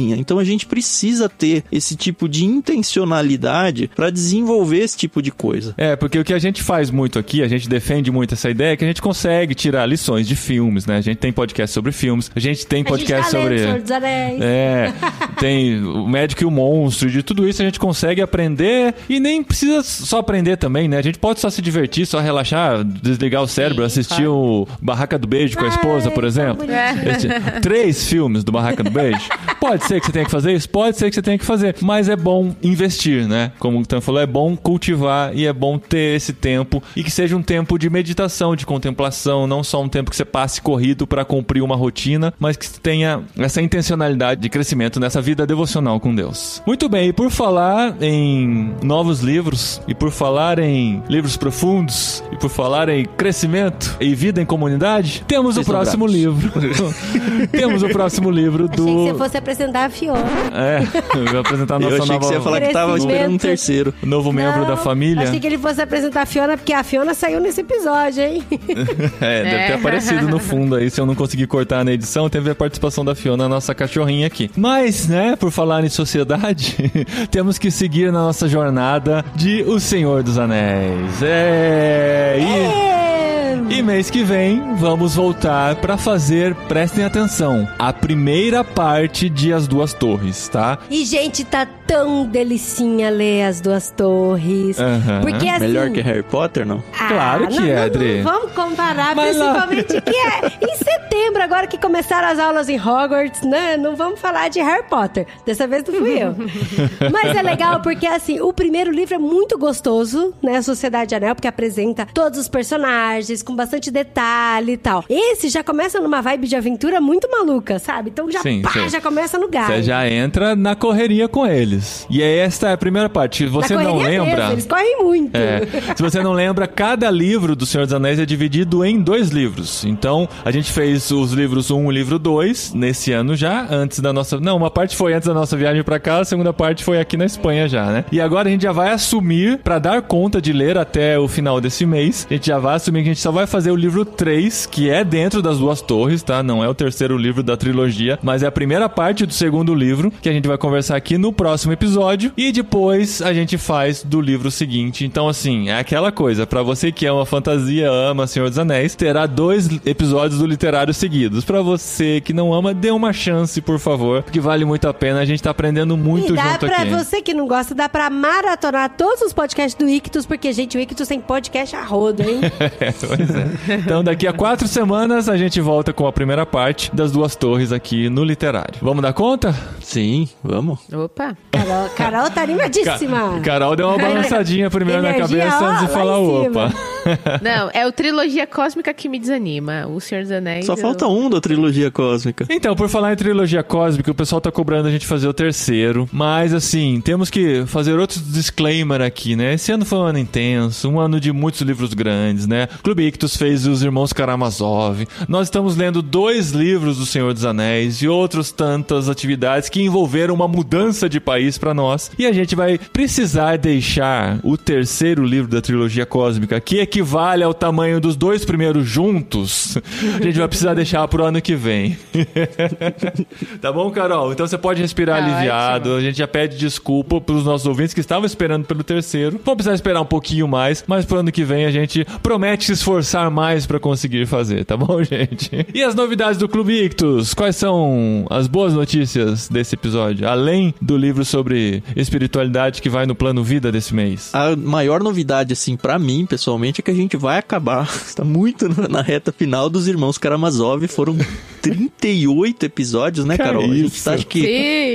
igualzinha. Então a gente precisa ter esse tipo de intencionalidade para desenvolver esse tipo de coisa. É, porque o que a gente faz muito aqui, a gente defende muito essa ideia, é que a gente consegue tirar lições de filmes, né? A gente tem podcast sobre filmes, a gente tem A gente podcast tá lendo sobre. Senhor dos Anéis. É, tem o médico e o monstro, de tudo isso a gente consegue aprender e nem precisa só aprender também, né? A gente pode só se divertir, só relaxar, desligar o cérebro, Sim, assistir o Barraca do Beijo com a esposa, por Ai, exemplo. Esse- três filmes do Barraca do Beijo. Pode ser que você tenha que fazer isso, pode ser que você tenha que fazer, mas é bom investir, né? Como o Tan falou, é bom cultivar e é bom ter esse tempo e que seja um tempo de meditação, de contemplação, não só um tempo que você passe corrido para cumprir uma rotina, mas que tenha essa intencionalidade de crescimento nessa vida devocional com Deus. Muito bem, e por falar em novos livros e por falar em livros profundos e por falar em crescimento e vida em comunidade, temos Vocês o próximo bravos. livro. temos o próximo livro do Achei que você fosse apresentar a Fiona. é, eu vou apresentar a nossa eu achei nova que você ia falar que tava esperando um terceiro. novo membro Não, da família. Achei que ele fosse apresentar a Fiona, porque a Fiona saiu nesse episódio, hein? É, deve ter É. aparecido no fundo aí. Se eu não conseguir cortar na edição, teve a participação da Fiona, a nossa cachorrinha aqui. Mas, né, por falar em sociedade, temos que seguir na nossa jornada de O Senhor dos Anéis. É. E... E mês que vem vamos voltar pra fazer, prestem atenção, a primeira parte de As Duas Torres, tá? E, gente, tá tão delicinha ler as duas torres. Aham. Porque assim. Melhor que Harry Potter, não? Ah, Claro que não, é, não, Adri. não vamos comparar, Mas lá- principalmente que é em setembro, agora que começaram as aulas em Hogwarts, né? Não vamos falar de Harry Potter. Dessa vez não fui eu. Mas é legal porque, assim, o primeiro livro é muito gostoso, né? A Sociedade Anel, porque apresenta todos os personagens com bastante detalhe e tal. Esse já começa numa vibe de aventura muito maluca, sabe? Então já, Sim, pá, já começa no gás. Você já entra na correria com eles. E aí esta é a primeira parte. Se você não lembra. mesmo, eles correm muito. É, se você não lembra, cada livro do Senhor dos Anéis é dividido em dois livros. Então, a gente fez os livros 1 e o livro 2 nesse ano já, antes da nossa. Não, uma parte foi antes da nossa viagem pra cá, a segunda parte foi aqui na Espanha já, né? E agora a gente já vai assumir, pra dar conta de ler até o final desse mês, a gente já vai assumir que a gente só vai fazer o livro 3, que é dentro das duas torres, tá? Não é o terceiro livro da trilogia, mas é a primeira parte do segundo livro, que a gente vai conversar aqui no próximo episódio. E depois a gente faz do livro seguinte. Então, assim, é aquela coisa. Pra você que ama fantasia, ama Senhor dos Anéis, terá dois episódios do literário seguidos. Pra você que não ama, dê uma chance, por favor, porque vale muito a pena. A gente tá aprendendo muito e dá junto pra aqui. você que não gosta, dá pra maratonar todos os podcasts do Ictus, porque, gente, o Ictus tem podcast a rodo, hein? É, pois é. Então, daqui a quatro semanas, a gente volta com a primeira parte das duas torres aqui no literário. Vamos dar conta? Sim, vamos. Opa. Carol, Carol tá animadíssima. Ca- Carol deu uma balançadinha primeiro na cabeça ó, antes de falar opa. Não, é o trilogia cósmica que me desanima. O Senhor dos Anéis. Só eu- falta um da trilogia cósmica. Então, por falar em trilogia cósmica, o pessoal tá cobrando a gente fazer o terceiro. Mas, assim, temos que fazer outro disclaimer aqui, né? Esse ano foi um ano intenso, um ano de muitos livros grandes, né? Clube Ictus fez Os Irmãos Karamazov. Nós estamos lendo dois livros do Senhor dos Anéis e outras tantas atividades que envolveram uma mudança de país pra nós. E a gente vai precisar deixar o terceiro livro da trilogia cósmica, que equivale ao tamanho dos dois primeiros juntos, a gente vai precisar deixar pro ano que vem. tá bom, Carol? Então você pode respirar Tá aliviado. ótimo. A gente já pede desculpa pros nossos ouvintes que estavam esperando pelo terceiro. Vamos precisar esperar um pouquinho mais, mas pro ano que vem a gente promete se esforçar mais pra conseguir fazer, tá bom, gente? E as novidades do Clube Ictus? Quais são as boas notícias desse episódio? Além do livro sobre espiritualidade que vai no plano vida desse mês. A maior novidade, assim, pra mim, pessoalmente, é que a gente vai acabar. Está muito na reta final dos Irmãos Karamazov. Foram 38 episódios, né, Que Carol? A gente isso? acha que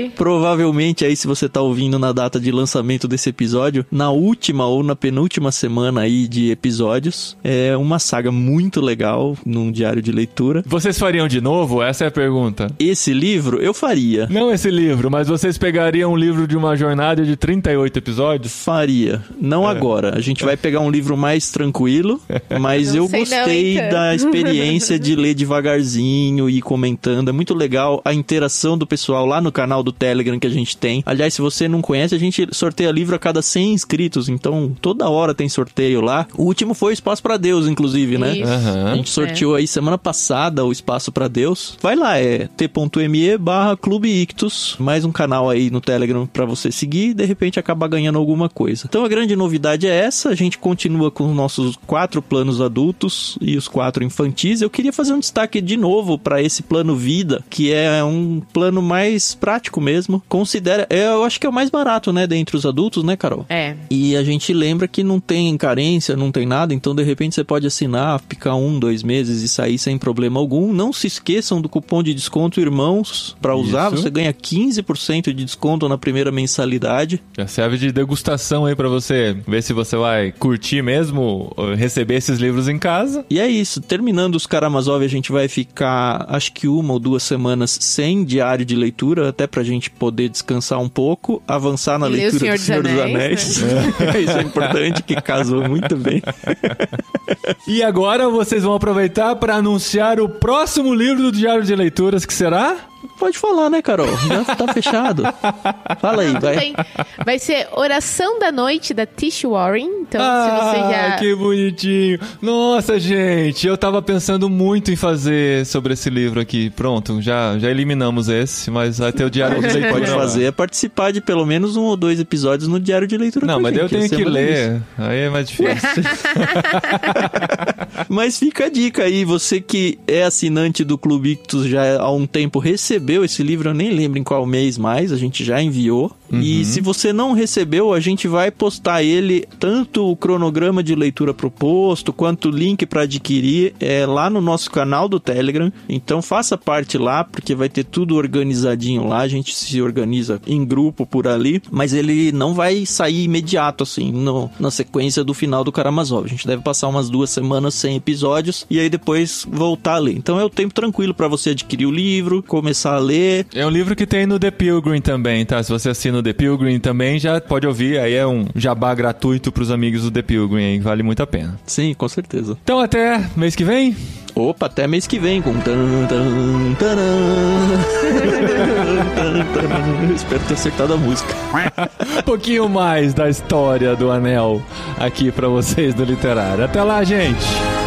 Sim. provavelmente aí, se você tá ouvindo na data de lançamento desse episódio, na última ou na penúltima semana aí de episódios, é uma saga muito legal num diário de leitura. Vocês fariam de novo? Essa é a pergunta. Esse livro eu faria. Não esse livro, mas vocês pegariam um livro de uma jornada de 38 episódios? Faria. Não É. agora. A gente vai pegar um livro mais tranquilo, mas eu sei não, gostei então. da experiência de ler devagarzinho e comentando. É muito legal a interação do pessoal lá no canal do Telegram que a gente tem. Aliás, se você não conhece, a gente sorteia livro a cada 100 inscritos, então toda hora tem sorteio lá. O último foi o Espaço para Deus, inclusive, né? Aham. A gente sorteou aí semana passada o Espaço para Deus. Vai lá, é t.me barra Clube Ictus. Mais um canal aí no Telegram para você seguir e de repente acabar ganhando alguma coisa. Então a grande novidade é essa. A gente continua com os nossos quatro planos adultos e os quatro infantis. Eu queria fazer um destaque de novo para esse plano vida, que é um plano mais prático mesmo. Considera, é, eu acho que é o mais barato, né, dentre os adultos, né, Carol? É. E a gente lembra que não tem carência, não tem nada, então de repente você pode assinar, ficar um, dois meses e sair sem problema algum. Não se esqueçam do cupom de desconto Irmãos para usar, Isso. você ganha 15% de desconto na primeira mensalidade. Já serve de degustação aí pra você ver se você vai curtir mesmo ou receber esses livros em casa. E é isso, terminando os Karamazov, a gente vai ficar acho que uma ou duas semanas sem diário de leitura, até pra gente poder descansar um pouco, avançar na E leitura Senhor do dos Senhor dos Anéis, Anéis. isso é importante, que casou muito bem. E agora vocês vão aproveitar para anunciar o próximo livro do Diário de Leituras, que será? Pode falar, né, Carol? Já tá fechado. Fala aí, vai. Vai ser Oração da Noite da Tish Warren. Então, se você Ah, já. que bonitinho. Nossa, gente, eu tava pensando muito em fazer sobre esse livro aqui. Pronto, já, já eliminamos esse, mas vai ter o Diário que você Leitura. pode fazer é participar de pelo menos um ou dois episódios no diário de leitura. Não, mas daí eu gente, tenho ser que ler. Aí é mais difícil. Mas fica a dica aí, você que é assinante do Clube Ictus já há um tempo recebeu esse livro, eu nem lembro em qual mês mais, a gente já enviou. E se você não recebeu, a gente vai postar ele, tanto o cronograma de leitura proposto, quanto o link para adquirir é, lá no nosso canal do Telegram. Então faça parte lá, porque vai ter tudo organizadinho lá, a gente se organiza em grupo por ali, mas ele não vai sair imediato assim, no- na sequência do final do Karamazov. A gente deve passar umas duas semanas sem episódios e aí depois voltar a ler. Então é o tempo tranquilo para você adquirir o livro, começar a ler. É um livro que tem no The Pilgrim também, tá? Se você assina o The Pilgrim também, já pode ouvir. Aí é um jabá gratuito pros amigos do The Pilgrim? Vale muito a pena. Sim, com certeza. Então até mês que vem. Opa, até mês que vem com tan, tan. Tan. Espero ter acertado a música. Um pouquinho mais da história do Anel aqui pra vocês do Literário. Até lá, gente!